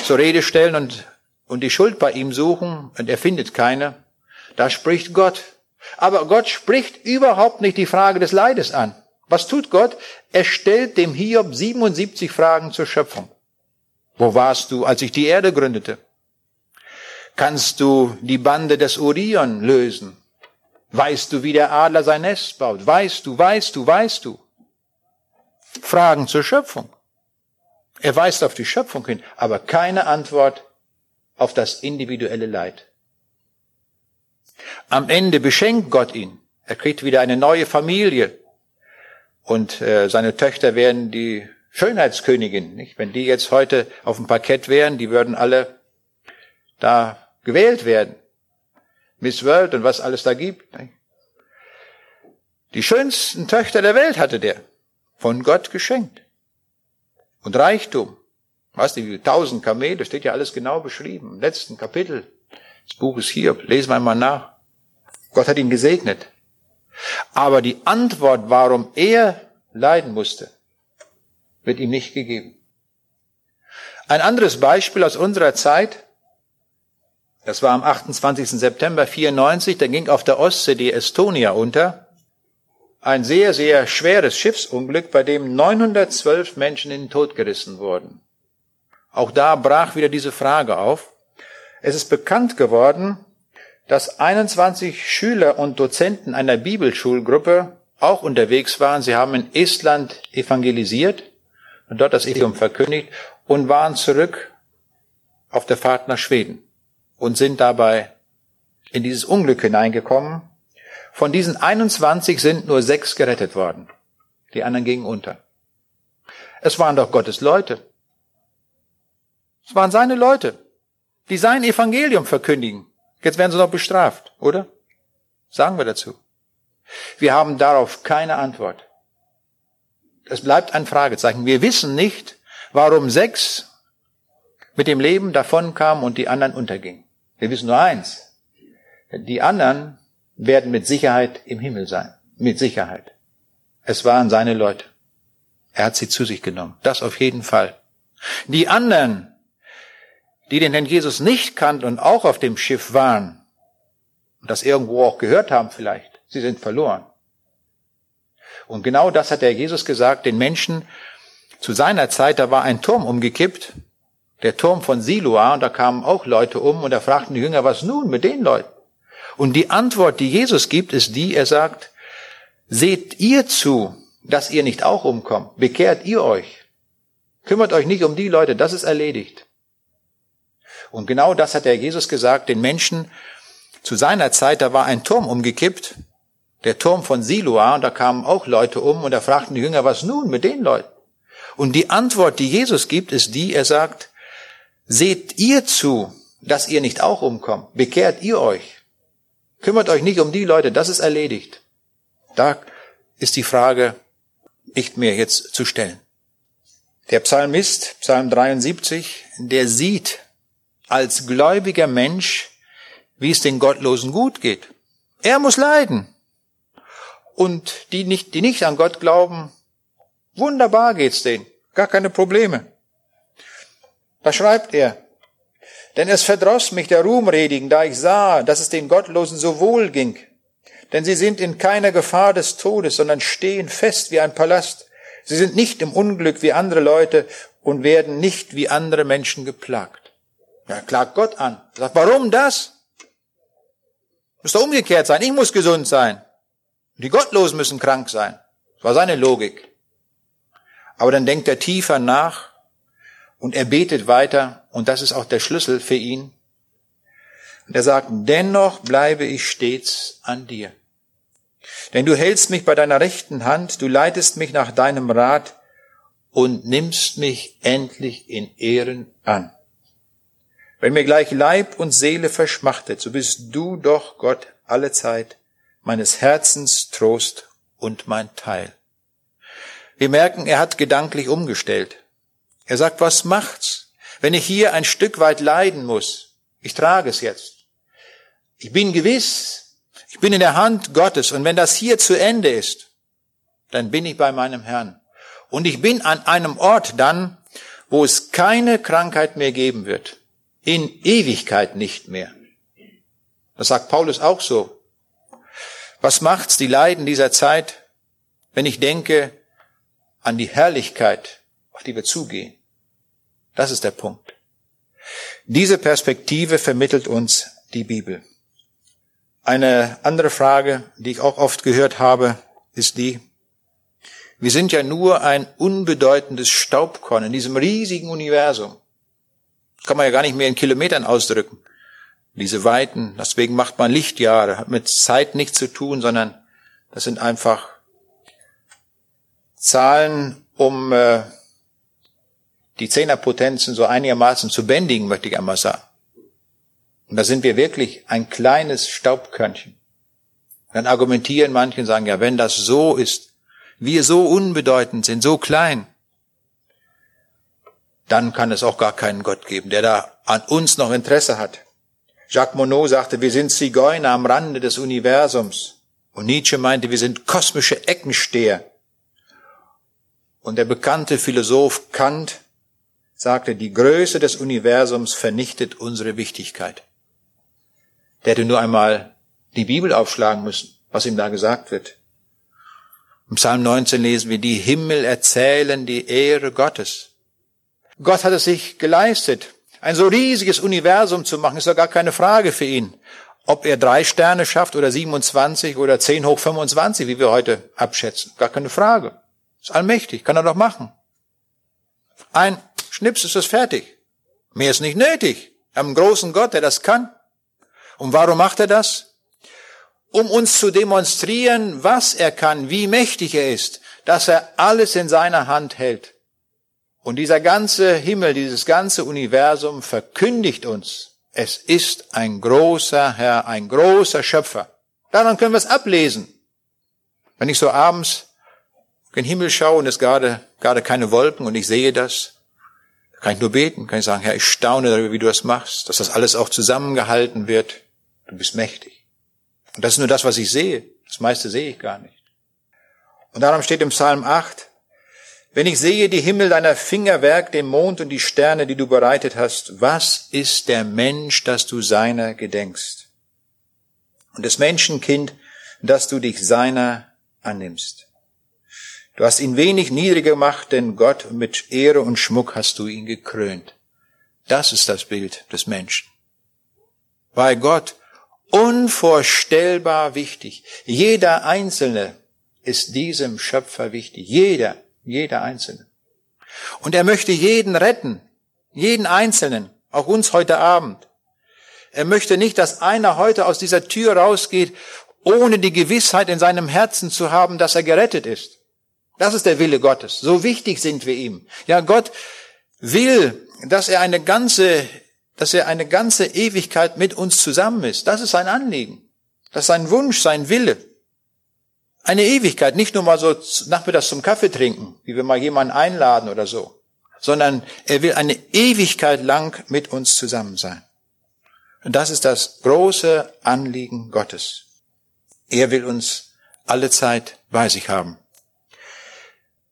zur Rede stellen und, und die Schuld bei ihm suchen und er findet keine, da spricht Gott. Aber Gott spricht überhaupt nicht die Frage des Leides an. Was tut Gott? Er stellt dem Hiob 77 Fragen zur Schöpfung. Wo warst du, als ich die Erde gründete? Kannst du die Bande des Orion lösen? Weißt du, wie der Adler sein Nest baut? Weißt du, weißt du, weißt du? Fragen zur Schöpfung. Er weist auf die Schöpfung hin, aber keine Antwort auf das individuelle Leid. Am Ende beschenkt Gott ihn. Er kriegt wieder eine neue Familie. Und äh, seine Töchter werden die Schönheitskönigin. Nicht? Wenn die jetzt heute auf dem Parkett wären, die würden alle da gewählt werden. Miss World und was alles da gibt. Die schönsten Töchter der Welt hatte der. Von Gott geschenkt. Und Reichtum. Weißt du, wie tausend Kamele, steht ja alles genau beschrieben. Im letzten Kapitel des Buches hier, lesen wir mal nach. Gott hat ihn gesegnet. Aber die Antwort, warum er leiden musste, wird ihm nicht gegeben. Ein anderes Beispiel aus unserer Zeit, das war am 28. September 94, da ging auf der Ostsee die Estonia unter. Ein sehr, sehr schweres Schiffsunglück, bei dem 912 Menschen in den Tod gerissen wurden. Auch da brach wieder diese Frage auf. Es ist bekannt geworden, dass 21 Schüler und Dozenten einer Bibelschulgruppe auch unterwegs waren. Sie haben in Estland evangelisiert und dort das Evangelium verkündigt und waren zurück auf der Fahrt nach Schweden und sind dabei in dieses Unglück hineingekommen. Von diesen 21 sind nur sechs gerettet worden. Die anderen gingen unter. Es waren doch Gottes Leute. Es waren seine Leute, die sein Evangelium verkündigen. Jetzt werden sie noch bestraft, oder? Sagen wir dazu. Wir haben darauf keine Antwort. Es bleibt ein Fragezeichen. Wir wissen nicht, warum sechs mit dem Leben davonkamen und die anderen untergingen. Wir wissen nur eins. Die anderen werden mit Sicherheit im Himmel sein. Mit Sicherheit. Es waren seine Leute. Er hat sie zu sich genommen. Das auf jeden Fall. Die anderen, die den Herrn Jesus nicht kannten und auch auf dem Schiff waren, und das irgendwo auch gehört haben vielleicht, sie sind verloren. Und genau das hat der Jesus gesagt, den Menschen zu seiner Zeit, da war ein Turm umgekippt, der Turm von Siloa, und da kamen auch Leute um, und da fragten die Jünger, was nun mit den Leuten? Und die Antwort, die Jesus gibt, ist die, er sagt, seht ihr zu, dass ihr nicht auch umkommt, bekehrt ihr euch, kümmert euch nicht um die Leute, das ist erledigt. Und genau das hat der Jesus gesagt, den Menschen zu seiner Zeit, da war ein Turm umgekippt, der Turm von Siloa, und da kamen auch Leute um, und da fragten die Jünger, was nun mit den Leuten? Und die Antwort, die Jesus gibt, ist die, er sagt, seht ihr zu, dass ihr nicht auch umkommt, bekehrt ihr euch, kümmert euch nicht um die Leute, das ist erledigt. Da ist die Frage nicht mehr jetzt zu stellen. Der Psalmist, Psalm 73, der sieht als gläubiger Mensch, wie es den Gottlosen gut geht. Er muss leiden. Und die nicht, die nicht an Gott glauben, wunderbar geht's denen. Gar keine Probleme. Da schreibt er, denn es verdross mich der Ruhmredigen, da ich sah, dass es den Gottlosen so wohl ging. Denn sie sind in keiner Gefahr des Todes, sondern stehen fest wie ein Palast. Sie sind nicht im Unglück wie andere Leute und werden nicht wie andere Menschen geplagt. Ja, klagt Gott an. Sagt, warum das? Muss doch umgekehrt sein. Ich muss gesund sein. Die Gottlosen müssen krank sein. Das war seine Logik. Aber dann denkt er tiefer nach und er betet weiter und das ist auch der Schlüssel für ihn. Und er sagt, dennoch bleibe ich stets an dir. Denn du hältst mich bei deiner rechten Hand, du leitest mich nach deinem Rat und nimmst mich endlich in Ehren an. Wenn mir gleich Leib und Seele verschmachtet, so bist du doch, Gott, alle Zeit meines Herzens Trost und mein Teil. Wir merken, er hat gedanklich umgestellt. Er sagt, was macht's, wenn ich hier ein Stück weit leiden muss? Ich trage es jetzt. Ich bin gewiss, ich bin in der Hand Gottes und wenn das hier zu Ende ist, dann bin ich bei meinem Herrn. Und ich bin an einem Ort dann, wo es keine Krankheit mehr geben wird. In Ewigkeit nicht mehr. Das sagt Paulus auch so. Was macht's die Leiden dieser Zeit, wenn ich denke an die Herrlichkeit, auf die wir zugehen? Das ist der Punkt. Diese Perspektive vermittelt uns die Bibel. Eine andere Frage, die ich auch oft gehört habe, ist die, wir sind ja nur ein unbedeutendes Staubkorn in diesem riesigen Universum. Kann man ja gar nicht mehr in Kilometern ausdrücken diese Weiten. Deswegen macht man Lichtjahre, hat mit Zeit nichts zu tun, sondern das sind einfach Zahlen, um äh, die Zehnerpotenzen so einigermaßen zu bändigen, möchte ich einmal sagen. Und da sind wir wirklich ein kleines Staubkörnchen. Dann argumentieren manche und sagen, ja, wenn das so ist, wir so unbedeutend sind, so klein, dann kann es auch gar keinen Gott geben, der da an uns noch Interesse hat. Jacques Monod sagte, wir sind Zigeuner am Rande des Universums. Und Nietzsche meinte, wir sind kosmische Eckensteher. Und der bekannte Philosoph Kant sagte, die Größe des Universums vernichtet unsere Wichtigkeit. Der hätte nur einmal die Bibel aufschlagen müssen, was ihm da gesagt wird. Im Psalm 19 lesen wir, die Himmel erzählen die Ehre Gottes. Gott hat es sich geleistet, ein so riesiges Universum zu machen, ist doch gar keine Frage für ihn. Ob er drei Sterne schafft oder 27 oder 10 hoch 25, wie wir heute abschätzen. Gar keine Frage. Ist allmächtig, kann er doch machen. Ein Schnips ist es fertig. Mehr ist nicht nötig. Wir haben einen großen Gott, der das kann. Und warum macht er das? Um uns zu demonstrieren, was er kann, wie mächtig er ist, dass er alles in seiner Hand hält. Und dieser ganze Himmel, dieses ganze Universum verkündigt uns, Es ist ein großer Herr, ein großer Schöpfer. Daran können wir es ablesen. Wenn ich so abends den Himmel schaue und es gerade, gerade keine Wolken und ich sehe das, kann ich nur beten, kann ich sagen, Herr, ich staune darüber, wie du das machst, dass das alles auch zusammengehalten wird. Du bist mächtig. Und das ist nur das, was ich sehe. Das meiste sehe ich gar nicht. Und darum steht im Psalm 8, wenn ich sehe die Himmel deiner Fingerwerk, den Mond und die Sterne, die du bereitet hast, was ist der Mensch, dass du seiner gedenkst? Und des Menschenkind, dass du dich seiner annimmst. Du hast ihn wenig niedriger gemacht, denn Gott mit Ehre und Schmuck hast du ihn gekrönt. Das ist das Bild des Menschen. Bei Gott unvorstellbar wichtig. Jeder Einzelne ist diesem Schöpfer wichtig. Jeder jeder Einzelne. Und er möchte jeden retten, jeden Einzelnen, auch uns heute Abend. Er möchte nicht, dass einer heute aus dieser Tür rausgeht, ohne die Gewissheit in seinem Herzen zu haben, dass er gerettet ist. Das ist der Wille Gottes. So wichtig sind wir ihm. Ja, Gott will, dass er eine ganze, dass er eine ganze Ewigkeit mit uns zusammen ist. Das ist sein Anliegen. Das ist sein Wunsch, sein Wille. Eine Ewigkeit, nicht nur mal so nachmittags zum Kaffee trinken, wie wir mal jemanden einladen oder so, sondern er will eine Ewigkeit lang mit uns zusammen sein. Und das ist das große Anliegen Gottes. Er will uns alle Zeit bei sich haben.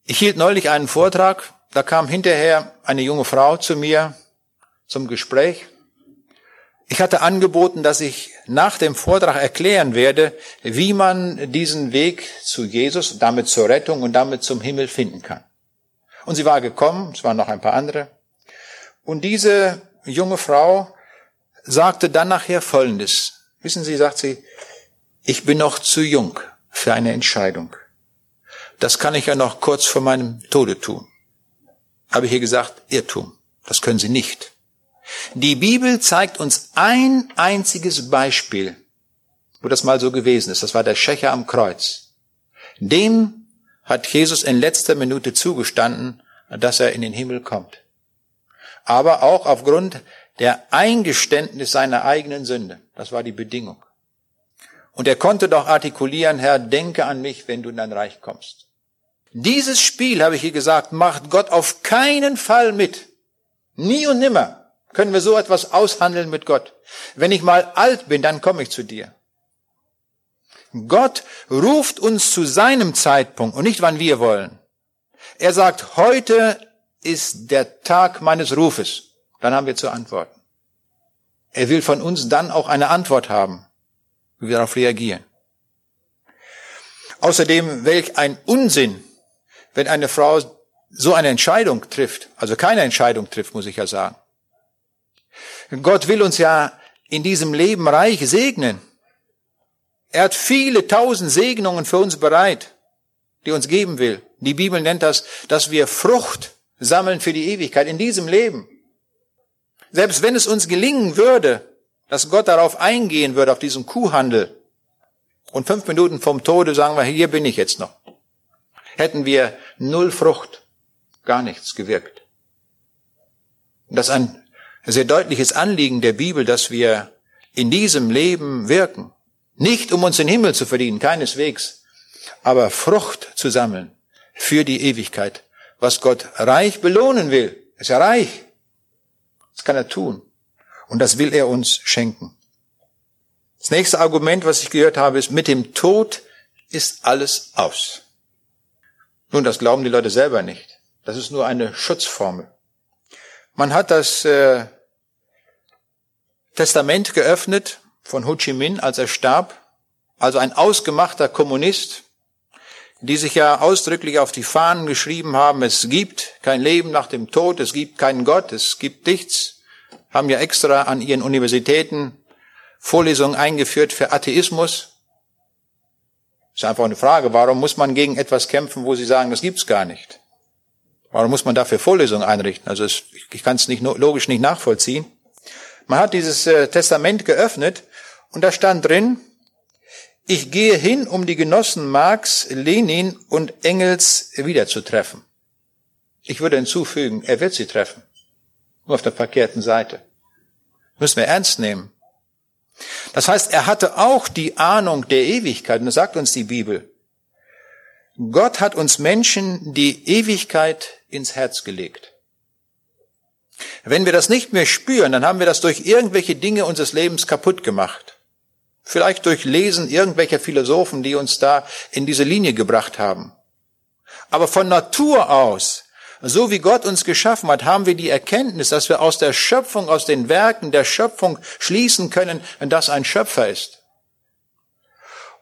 Ich hielt neulich einen Vortrag, da kam hinterher eine junge Frau zu mir zum Gespräch ich hatte angeboten, dass ich nach dem Vortrag erklären werde, wie man diesen Weg zu Jesus, damit zur Rettung und damit zum Himmel finden kann. Und sie war gekommen, es waren noch ein paar andere. Und diese junge Frau sagte dann nachher Folgendes. Wissen Sie, sagt sie, ich bin noch zu jung für eine Entscheidung. Das kann ich ja noch kurz vor meinem Tode tun. Habe ich ihr gesagt, Irrtum. Das können Sie nicht. Die Bibel zeigt uns ein einziges Beispiel, wo das mal so gewesen ist. Das war der Schächer am Kreuz. Dem hat Jesus in letzter Minute zugestanden, dass er in den Himmel kommt. Aber auch aufgrund der Eingeständnis seiner eigenen Sünde. Das war die Bedingung. Und er konnte doch artikulieren, Herr, denke an mich, wenn du in dein Reich kommst. Dieses Spiel, habe ich hier gesagt, macht Gott auf keinen Fall mit. Nie und nimmer können wir so etwas aushandeln mit Gott. Wenn ich mal alt bin, dann komme ich zu dir. Gott ruft uns zu seinem Zeitpunkt und nicht wann wir wollen. Er sagt, heute ist der Tag meines Rufes. Dann haben wir zu antworten. Er will von uns dann auch eine Antwort haben, wie wir darauf reagieren. Außerdem, welch ein Unsinn, wenn eine Frau so eine Entscheidung trifft, also keine Entscheidung trifft, muss ich ja sagen. Gott will uns ja in diesem Leben reich segnen. Er hat viele tausend Segnungen für uns bereit, die uns geben will. Die Bibel nennt das, dass wir Frucht sammeln für die Ewigkeit in diesem Leben. Selbst wenn es uns gelingen würde, dass Gott darauf eingehen würde, auf diesen Kuhhandel, und fünf Minuten vom Tode sagen wir, hier bin ich jetzt noch, hätten wir null Frucht, gar nichts gewirkt. Das ist ein sehr deutliches Anliegen der Bibel, dass wir in diesem Leben wirken. Nicht um uns den Himmel zu verdienen, keineswegs, aber Frucht zu sammeln für die Ewigkeit. Was Gott reich belohnen will, ist ja reich. Das kann er tun. Und das will er uns schenken. Das nächste Argument, was ich gehört habe, ist, mit dem Tod ist alles aus. Nun, das glauben die Leute selber nicht. Das ist nur eine Schutzformel. Man hat das äh, Testament geöffnet von Ho Chi Minh, als er starb, also ein ausgemachter Kommunist, die sich ja ausdrücklich auf die Fahnen geschrieben haben, es gibt kein Leben nach dem Tod, es gibt keinen Gott, es gibt nichts, haben ja extra an ihren Universitäten Vorlesungen eingeführt für Atheismus. ist einfach eine Frage, warum muss man gegen etwas kämpfen, wo sie sagen, das gibt's gar nicht? Warum muss man dafür Vorlesungen einrichten? Also ich kann es nicht logisch nicht nachvollziehen. Man hat dieses äh, Testament geöffnet und da stand drin, ich gehe hin, um die Genossen Marx, Lenin und Engels wiederzutreffen. Ich würde hinzufügen, er wird sie treffen. Nur auf der verkehrten Seite. Müssen wir ernst nehmen. Das heißt, er hatte auch die Ahnung der Ewigkeit. Und das sagt uns die Bibel. Gott hat uns Menschen die Ewigkeit ins Herz gelegt. Wenn wir das nicht mehr spüren, dann haben wir das durch irgendwelche Dinge unseres Lebens kaputt gemacht. Vielleicht durch Lesen irgendwelcher Philosophen, die uns da in diese Linie gebracht haben. Aber von Natur aus, so wie Gott uns geschaffen hat, haben wir die Erkenntnis, dass wir aus der Schöpfung, aus den Werken der Schöpfung schließen können, dass ein Schöpfer ist.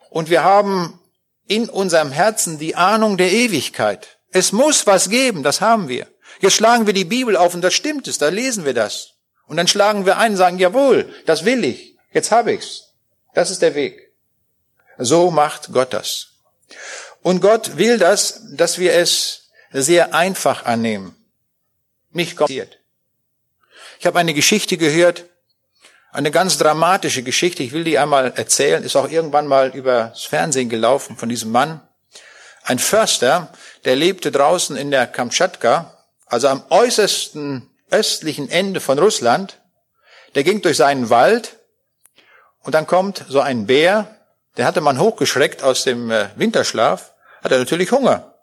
Und wir haben in unserem Herzen die Ahnung der Ewigkeit. Es muss was geben, das haben wir. Jetzt schlagen wir die Bibel auf und das stimmt es, da lesen wir das. Und dann schlagen wir ein und sagen, jawohl, das will ich, jetzt habe ich's. Das ist der Weg. So macht Gott das. Und Gott will das, dass wir es sehr einfach annehmen. Nicht kompliziert. Ich habe eine Geschichte gehört, eine ganz dramatische Geschichte. Ich will die einmal erzählen. Ist auch irgendwann mal übers Fernsehen gelaufen von diesem Mann. Ein Förster, der lebte draußen in der Kamtschatka, also am äußersten östlichen Ende von Russland. Der ging durch seinen Wald und dann kommt so ein Bär, der hatte man hochgeschreckt aus dem äh, Winterschlaf, hat er natürlich Hunger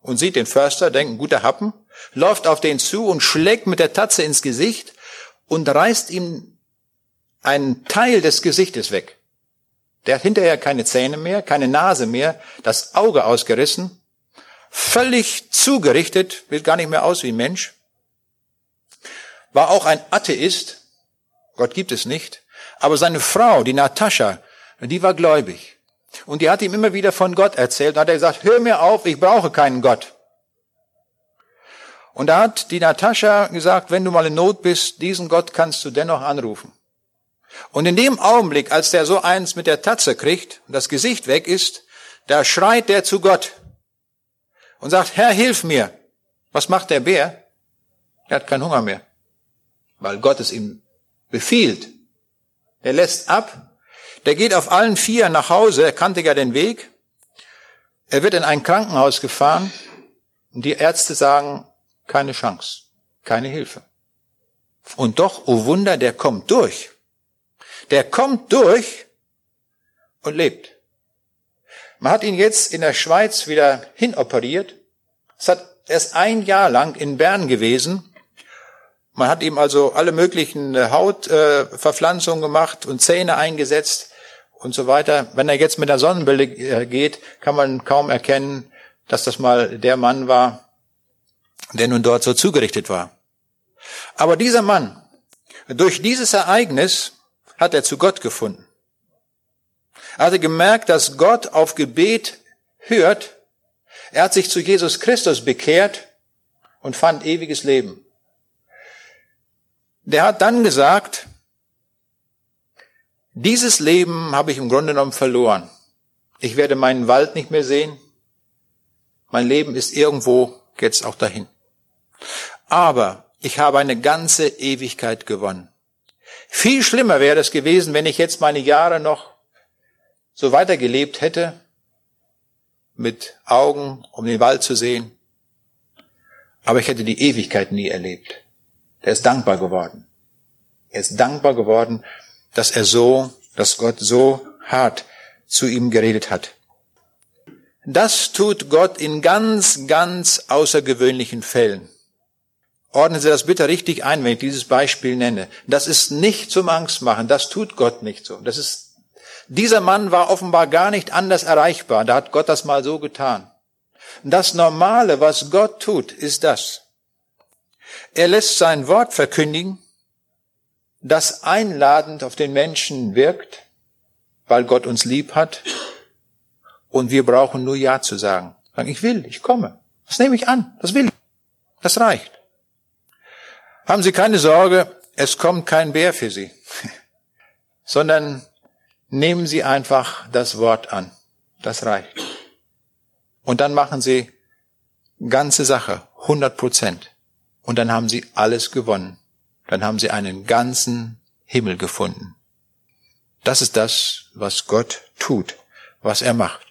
und sieht den Förster, denkt, ein guter Happen, läuft auf den zu und schlägt mit der Tatze ins Gesicht und reißt ihm einen Teil des Gesichtes weg. Der hat hinterher keine Zähne mehr, keine Nase mehr, das Auge ausgerissen, völlig zugerichtet, sieht gar nicht mehr aus wie Mensch. War auch ein Atheist, Gott gibt es nicht, aber seine Frau, die Natascha, die war gläubig. Und die hat ihm immer wieder von Gott erzählt. Und hat er gesagt, hör mir auf, ich brauche keinen Gott. Und da hat die Natascha gesagt, wenn du mal in Not bist, diesen Gott kannst du dennoch anrufen. Und in dem Augenblick, als der so eins mit der Tatze kriegt und das Gesicht weg ist, da schreit der zu Gott und sagt, Herr, hilf mir. Was macht der Bär? Er hat keinen Hunger mehr, weil Gott es ihm befiehlt. Er lässt ab, der geht auf allen vier nach Hause, er kannte ja den Weg. Er wird in ein Krankenhaus gefahren und die Ärzte sagen, keine Chance, keine Hilfe. Und doch, oh Wunder, der kommt durch. Der kommt durch und lebt. Man hat ihn jetzt in der Schweiz wieder hinoperiert. Es hat erst ein Jahr lang in Bern gewesen. Man hat ihm also alle möglichen äh, Hautverpflanzungen äh, gemacht und Zähne eingesetzt und so weiter. Wenn er jetzt mit der Sonnenbrille äh, geht, kann man kaum erkennen, dass das mal der Mann war, der nun dort so zugerichtet war. Aber dieser Mann, durch dieses Ereignis hat er zu Gott gefunden. Er hatte gemerkt, dass Gott auf Gebet hört. Er hat sich zu Jesus Christus bekehrt und fand ewiges Leben. Der hat dann gesagt, dieses Leben habe ich im Grunde genommen verloren. Ich werde meinen Wald nicht mehr sehen. Mein Leben ist irgendwo jetzt auch dahin. Aber ich habe eine ganze Ewigkeit gewonnen. Viel schlimmer wäre es gewesen, wenn ich jetzt meine Jahre noch so weitergelebt hätte, mit Augen, um den Wald zu sehen. Aber ich hätte die Ewigkeit nie erlebt. Er ist dankbar geworden. Er ist dankbar geworden, dass er so, dass Gott so hart zu ihm geredet hat. Das tut Gott in ganz, ganz außergewöhnlichen Fällen. Ordnen Sie das bitte richtig ein, wenn ich dieses Beispiel nenne. Das ist nicht zum Angst machen. Das tut Gott nicht so. Das ist, dieser Mann war offenbar gar nicht anders erreichbar. Da hat Gott das mal so getan. Das Normale, was Gott tut, ist das. Er lässt sein Wort verkündigen das einladend auf den Menschen wirkt, weil Gott uns lieb hat. Und wir brauchen nur Ja zu sagen. Sagen, ich will, ich komme. Das nehme ich an, das will ich. Das reicht. Haben Sie keine Sorge, es kommt kein Bär für Sie, sondern nehmen Sie einfach das Wort an. Das reicht. Und dann machen Sie ganze Sache, 100 Prozent. Und dann haben Sie alles gewonnen dann haben sie einen ganzen Himmel gefunden. Das ist das, was Gott tut, was er macht.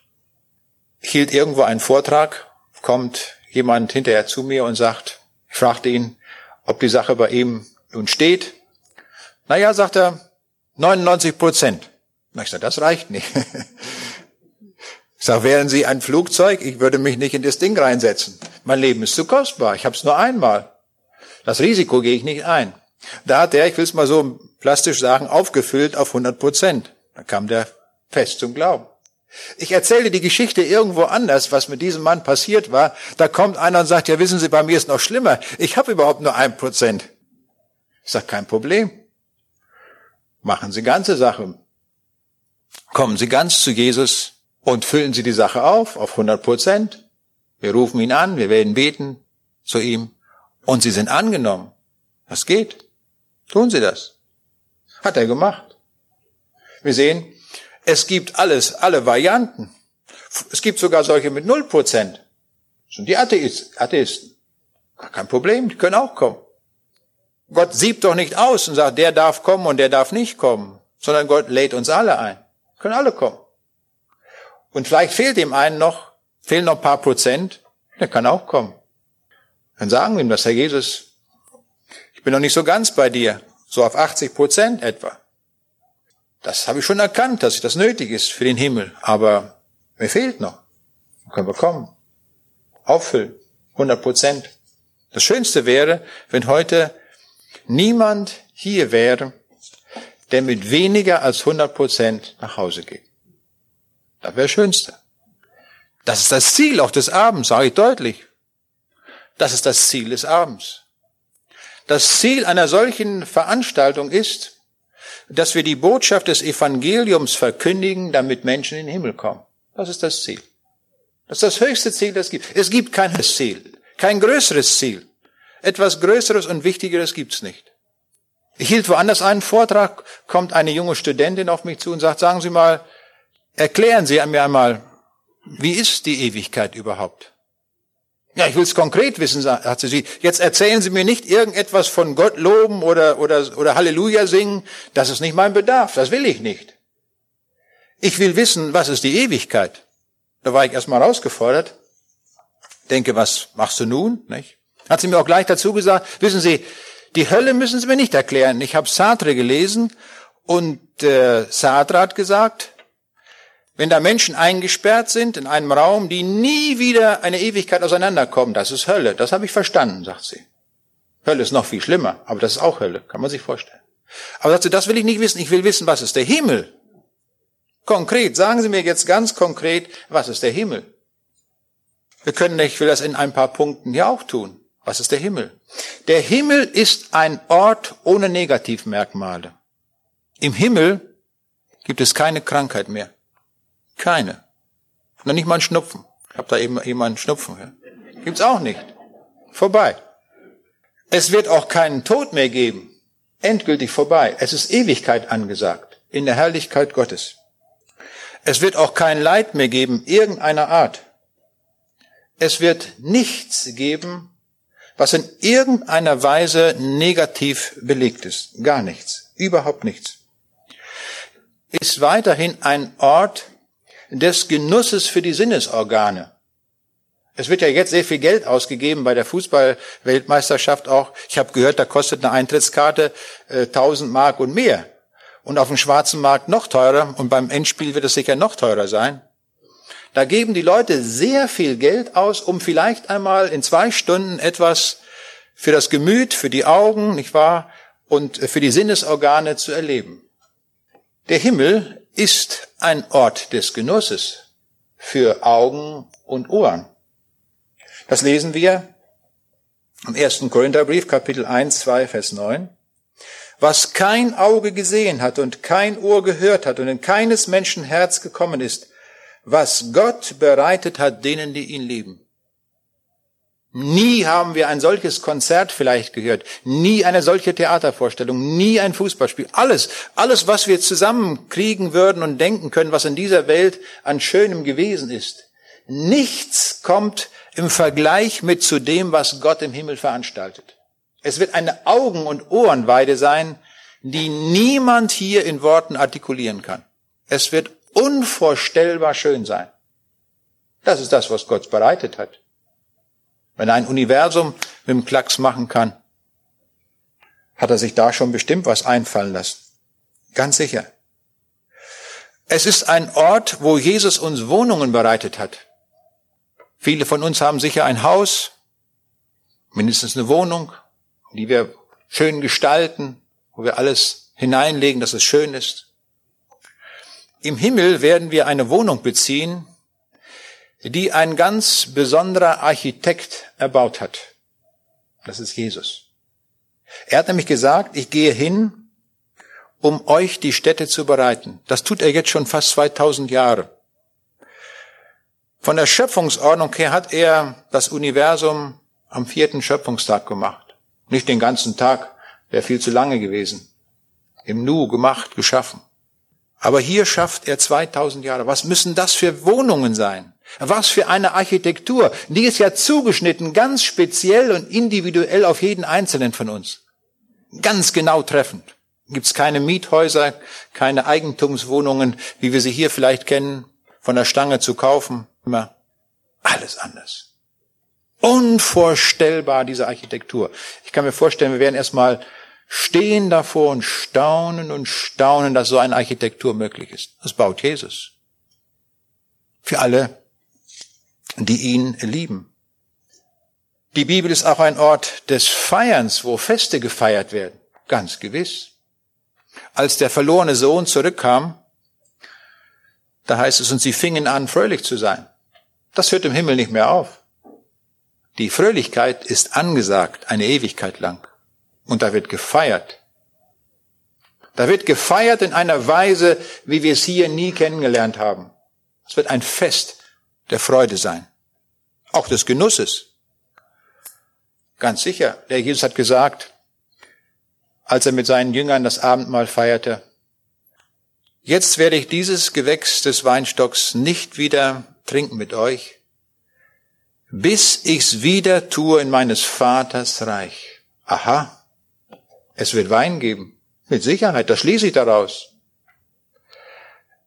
Ich hielt irgendwo einen Vortrag, kommt jemand hinterher zu mir und sagt, ich fragte ihn, ob die Sache bei ihm nun steht. Naja, sagt er, 99 Prozent. Na, ich sage, das reicht nicht. Ich sage, wären Sie ein Flugzeug, ich würde mich nicht in das Ding reinsetzen. Mein Leben ist zu kostbar. Ich habe es nur einmal. Das Risiko gehe ich nicht ein. Da hat er, ich will es mal so plastisch sagen, aufgefüllt auf 100 Prozent. Da kam der fest zum Glauben. Ich erzähle die Geschichte irgendwo anders, was mit diesem Mann passiert war. Da kommt einer und sagt, ja wissen Sie, bei mir ist noch schlimmer. Ich habe überhaupt nur ein Prozent. Ich sage, kein Problem. Machen Sie ganze Sache. Kommen Sie ganz zu Jesus und füllen Sie die Sache auf, auf 100 Prozent. Wir rufen ihn an, wir werden beten zu ihm und Sie sind angenommen. Das geht. Tun Sie das. Hat er gemacht. Wir sehen, es gibt alles, alle Varianten. Es gibt sogar solche mit 0 Prozent. Das sind die Atheisten. Kein Problem, die können auch kommen. Gott siebt doch nicht aus und sagt, der darf kommen und der darf nicht kommen, sondern Gott lädt uns alle ein. Können alle kommen. Und vielleicht fehlt dem einen noch, fehlen noch ein paar Prozent, der kann auch kommen. Dann sagen wir ihm das, Herr Jesus, ich bin noch nicht so ganz bei dir, so auf 80 Prozent etwa. Das habe ich schon erkannt, dass das nötig ist für den Himmel, aber mir fehlt noch. Dann können wir kommen. Auffüllen. 100 Prozent. Das Schönste wäre, wenn heute niemand hier wäre, der mit weniger als 100 Prozent nach Hause geht. Das wäre Schönste. Das ist das Ziel auch des Abends, sage ich deutlich. Das ist das Ziel des Abends. Das Ziel einer solchen Veranstaltung ist, dass wir die Botschaft des Evangeliums verkündigen, damit Menschen in den Himmel kommen. Das ist das Ziel. Das ist das höchste Ziel, das es gibt. Es gibt kein Ziel, kein größeres Ziel. Etwas Größeres und Wichtigeres gibt's nicht. Ich hielt woanders einen Vortrag, kommt eine junge Studentin auf mich zu und sagt, sagen Sie mal, Erklären Sie mir einmal, wie ist die Ewigkeit überhaupt? Ja, ich will es konkret wissen, hat sie. Jetzt erzählen Sie mir nicht irgendetwas von Gott loben oder, oder, oder Halleluja singen. Das ist nicht mein Bedarf. Das will ich nicht. Ich will wissen, was ist die Ewigkeit? Da war ich erstmal herausgefordert. Denke, was machst du nun? Nicht? Hat sie mir auch gleich dazu gesagt, wissen Sie, die Hölle müssen Sie mir nicht erklären. Ich habe Sartre gelesen und äh, Sartre hat gesagt, wenn da Menschen eingesperrt sind in einem Raum, die nie wieder eine Ewigkeit auseinanderkommen, das ist Hölle. Das habe ich verstanden, sagt sie. Hölle ist noch viel schlimmer, aber das ist auch Hölle, kann man sich vorstellen. Aber sagt sie, das will ich nicht wissen, ich will wissen, was ist der Himmel? Konkret, sagen Sie mir jetzt ganz konkret, was ist der Himmel? Wir können, ich will das in ein paar Punkten hier auch tun. Was ist der Himmel? Der Himmel ist ein Ort ohne Negativmerkmale. Im Himmel gibt es keine Krankheit mehr. Keine. Noch nicht mal ein Schnupfen. Ich habe da eben jemanden Schnupfen. Ja. Gibt's auch nicht. Vorbei. Es wird auch keinen Tod mehr geben. Endgültig vorbei. Es ist Ewigkeit angesagt. In der Herrlichkeit Gottes. Es wird auch kein Leid mehr geben, irgendeiner Art. Es wird nichts geben, was in irgendeiner Weise negativ belegt ist. Gar nichts. Überhaupt nichts. Ist weiterhin ein Ort des Genusses für die Sinnesorgane. Es wird ja jetzt sehr viel Geld ausgegeben bei der Fußballweltmeisterschaft auch. Ich habe gehört, da kostet eine Eintrittskarte äh, 1000 Mark und mehr. Und auf dem schwarzen Markt noch teurer. Und beim Endspiel wird es sicher noch teurer sein. Da geben die Leute sehr viel Geld aus, um vielleicht einmal in zwei Stunden etwas für das Gemüt, für die Augen, nicht wahr, und für die Sinnesorgane zu erleben. Der Himmel ist ein Ort des Genusses für Augen und Ohren. Das lesen wir im ersten Korintherbrief, Kapitel 1, 2, Vers 9. Was kein Auge gesehen hat und kein Ohr gehört hat und in keines Menschen Herz gekommen ist, was Gott bereitet hat denen, die ihn lieben. Nie haben wir ein solches Konzert vielleicht gehört, nie eine solche Theatervorstellung, nie ein Fußballspiel. Alles, alles, was wir zusammenkriegen würden und denken können, was in dieser Welt an Schönem gewesen ist. Nichts kommt im Vergleich mit zu dem, was Gott im Himmel veranstaltet. Es wird eine Augen- und Ohrenweide sein, die niemand hier in Worten artikulieren kann. Es wird unvorstellbar schön sein. Das ist das, was Gott bereitet hat. Wenn ein Universum mit dem Klacks machen kann, hat er sich da schon bestimmt was einfallen lassen. Ganz sicher. Es ist ein Ort, wo Jesus uns Wohnungen bereitet hat. Viele von uns haben sicher ein Haus, mindestens eine Wohnung, die wir schön gestalten, wo wir alles hineinlegen, dass es schön ist. Im Himmel werden wir eine Wohnung beziehen, die ein ganz besonderer Architekt erbaut hat. Das ist Jesus. Er hat nämlich gesagt, ich gehe hin, um euch die Städte zu bereiten. Das tut er jetzt schon fast 2000 Jahre. Von der Schöpfungsordnung her hat er das Universum am vierten Schöpfungstag gemacht. Nicht den ganzen Tag, wäre viel zu lange gewesen. Im Nu gemacht, geschaffen. Aber hier schafft er 2000 Jahre. Was müssen das für Wohnungen sein? Was für eine Architektur. Die ist ja zugeschnitten, ganz speziell und individuell auf jeden Einzelnen von uns. Ganz genau treffend. Gibt es keine Miethäuser, keine Eigentumswohnungen, wie wir sie hier vielleicht kennen, von der Stange zu kaufen. Immer alles anders. Unvorstellbar, diese Architektur. Ich kann mir vorstellen, wir werden erstmal stehen davor und staunen und staunen, dass so eine Architektur möglich ist. Das baut Jesus. Für alle, die ihn lieben. Die Bibel ist auch ein Ort des Feierns, wo Feste gefeiert werden. Ganz gewiss. Als der verlorene Sohn zurückkam, da heißt es, und sie fingen an, fröhlich zu sein. Das hört im Himmel nicht mehr auf. Die Fröhlichkeit ist angesagt, eine Ewigkeit lang. Und da wird gefeiert. Da wird gefeiert in einer Weise, wie wir es hier nie kennengelernt haben. Es wird ein Fest der Freude sein. Auch des Genusses. Ganz sicher. Der Jesus hat gesagt, als er mit seinen Jüngern das Abendmahl feierte, jetzt werde ich dieses Gewächs des Weinstocks nicht wieder trinken mit euch, bis ich's wieder tue in meines Vaters Reich. Aha, es wird Wein geben. Mit Sicherheit, das schließe ich daraus.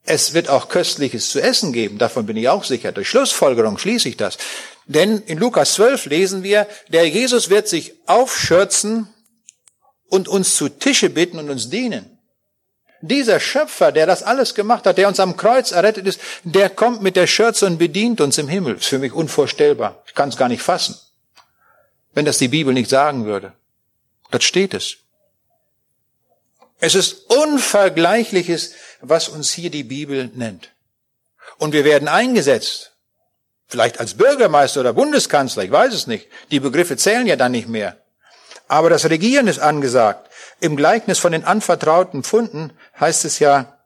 Es wird auch Köstliches zu essen geben, davon bin ich auch sicher. Durch Schlussfolgerung schließe ich das. Denn in Lukas 12 lesen wir, der Jesus wird sich aufschürzen und uns zu Tische bitten und uns dienen. Dieser Schöpfer, der das alles gemacht hat, der uns am Kreuz errettet ist, der kommt mit der Schürze und bedient uns im Himmel. Ist für mich unvorstellbar. Ich kann es gar nicht fassen, wenn das die Bibel nicht sagen würde. Das steht es. Es ist Unvergleichliches, was uns hier die Bibel nennt. Und wir werden eingesetzt. Vielleicht als Bürgermeister oder Bundeskanzler, ich weiß es nicht. Die Begriffe zählen ja dann nicht mehr. Aber das Regieren ist angesagt. Im Gleichnis von den anvertrauten Pfunden heißt es ja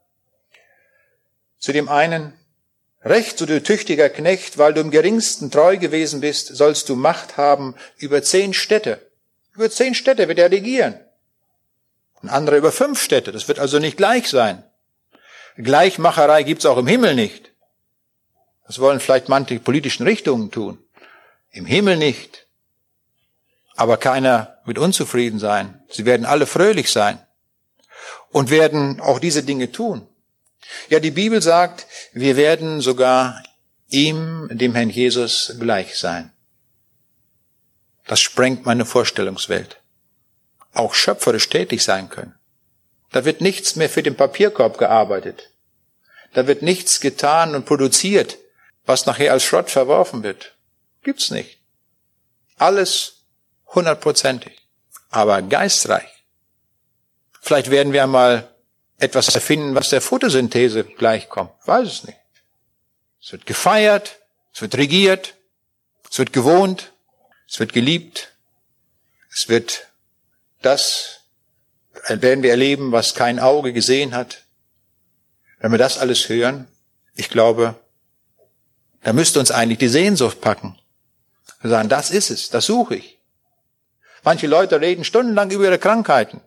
zu dem einen, Recht, so du tüchtiger Knecht, weil du im geringsten treu gewesen bist, sollst du Macht haben über zehn Städte. Über zehn Städte wird er regieren. Ein anderer über fünf Städte. Das wird also nicht gleich sein. Gleichmacherei gibt's auch im Himmel nicht. Das wollen vielleicht manche politischen Richtungen tun. Im Himmel nicht aber keiner wird unzufrieden sein. Sie werden alle fröhlich sein und werden auch diese Dinge tun. Ja, die Bibel sagt, wir werden sogar ihm, dem Herrn Jesus, gleich sein. Das sprengt meine Vorstellungswelt. Auch schöpferisch tätig sein können. Da wird nichts mehr für den Papierkorb gearbeitet. Da wird nichts getan und produziert, was nachher als Schrott verworfen wird. Gibt's nicht. Alles hundertprozentig, aber geistreich. Vielleicht werden wir einmal etwas erfinden, was der Photosynthese gleichkommt. Weiß es nicht. Es wird gefeiert, es wird regiert, es wird gewohnt, es wird geliebt, es wird das werden wir erleben, was kein Auge gesehen hat. Wenn wir das alles hören, ich glaube, da müsste uns eigentlich die Sehnsucht packen. Wir sagen, das ist es, das suche ich. Manche Leute reden stundenlang über ihre Krankheiten.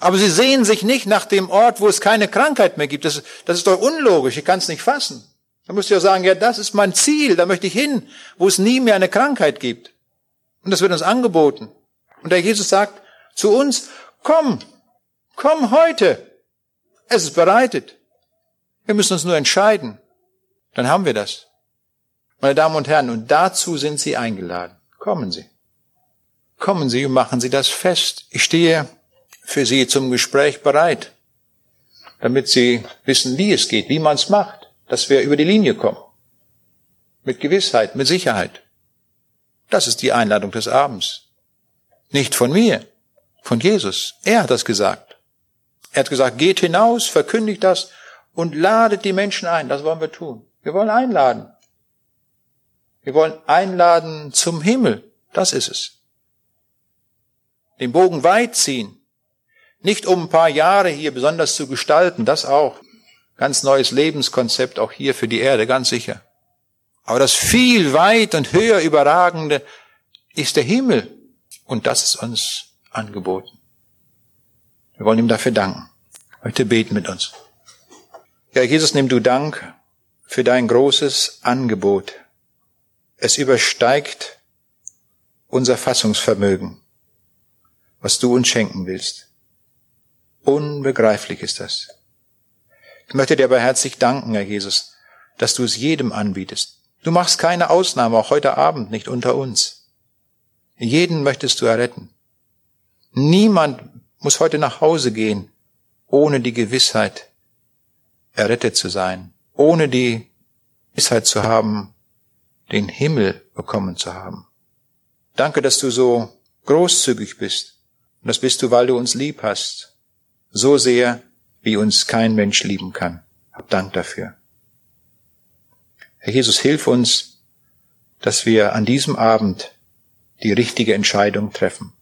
Aber sie sehen sich nicht nach dem Ort, wo es keine Krankheit mehr gibt. Das, das ist doch unlogisch. Ich kann es nicht fassen. Da müsst ihr sagen, ja, das ist mein Ziel. Da möchte ich hin, wo es nie mehr eine Krankheit gibt. Und das wird uns angeboten. Und der Jesus sagt zu uns, komm, komm heute. Es ist bereitet. Wir müssen uns nur entscheiden. Dann haben wir das. Meine Damen und Herren, und dazu sind Sie eingeladen. Kommen Sie. kommen Sie und machen Sie das fest. Ich stehe für Sie zum Gespräch bereit, damit Sie wissen, wie es geht, wie man es macht, dass wir über die Linie kommen. Mit Gewissheit, mit Sicherheit. Das ist die Einladung des Abends. Nicht von mir, von Jesus. Er hat das gesagt. Er hat gesagt, geht hinaus, verkündigt das und ladet die Menschen ein. Das wollen wir tun. Wir wollen einladen. Wir wollen einladen zum Himmel. Das ist es. Den Bogen weit ziehen. Nicht um ein paar Jahre hier besonders zu gestalten, das auch. Ganz neues Lebenskonzept auch hier für die Erde, ganz sicher. Aber das viel weit und höher überragende ist der Himmel. Und das ist uns angeboten. Wir wollen ihm dafür danken. Heute beten mit uns. Ja, Jesus, nimm du Dank für dein großes Angebot. Es übersteigt unser Fassungsvermögen, was du uns schenken willst. Unbegreiflich ist das. Ich möchte dir aber herzlich danken, Herr Jesus, dass du es jedem anbietest. Du machst keine Ausnahme, auch heute Abend nicht unter uns. Jeden möchtest du erretten. Niemand muss heute nach Hause gehen, ohne die Gewissheit, errettet zu sein, ohne die Gewissheit zu haben, den Himmel bekommen zu haben. Danke, dass du so großzügig bist. Und das bist du, weil du uns lieb hast. So sehr, wie uns kein Mensch lieben kann. Hab Dank dafür. Herr Jesus, hilf uns, dass wir an diesem Abend die richtige Entscheidung treffen.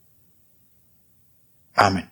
Amen.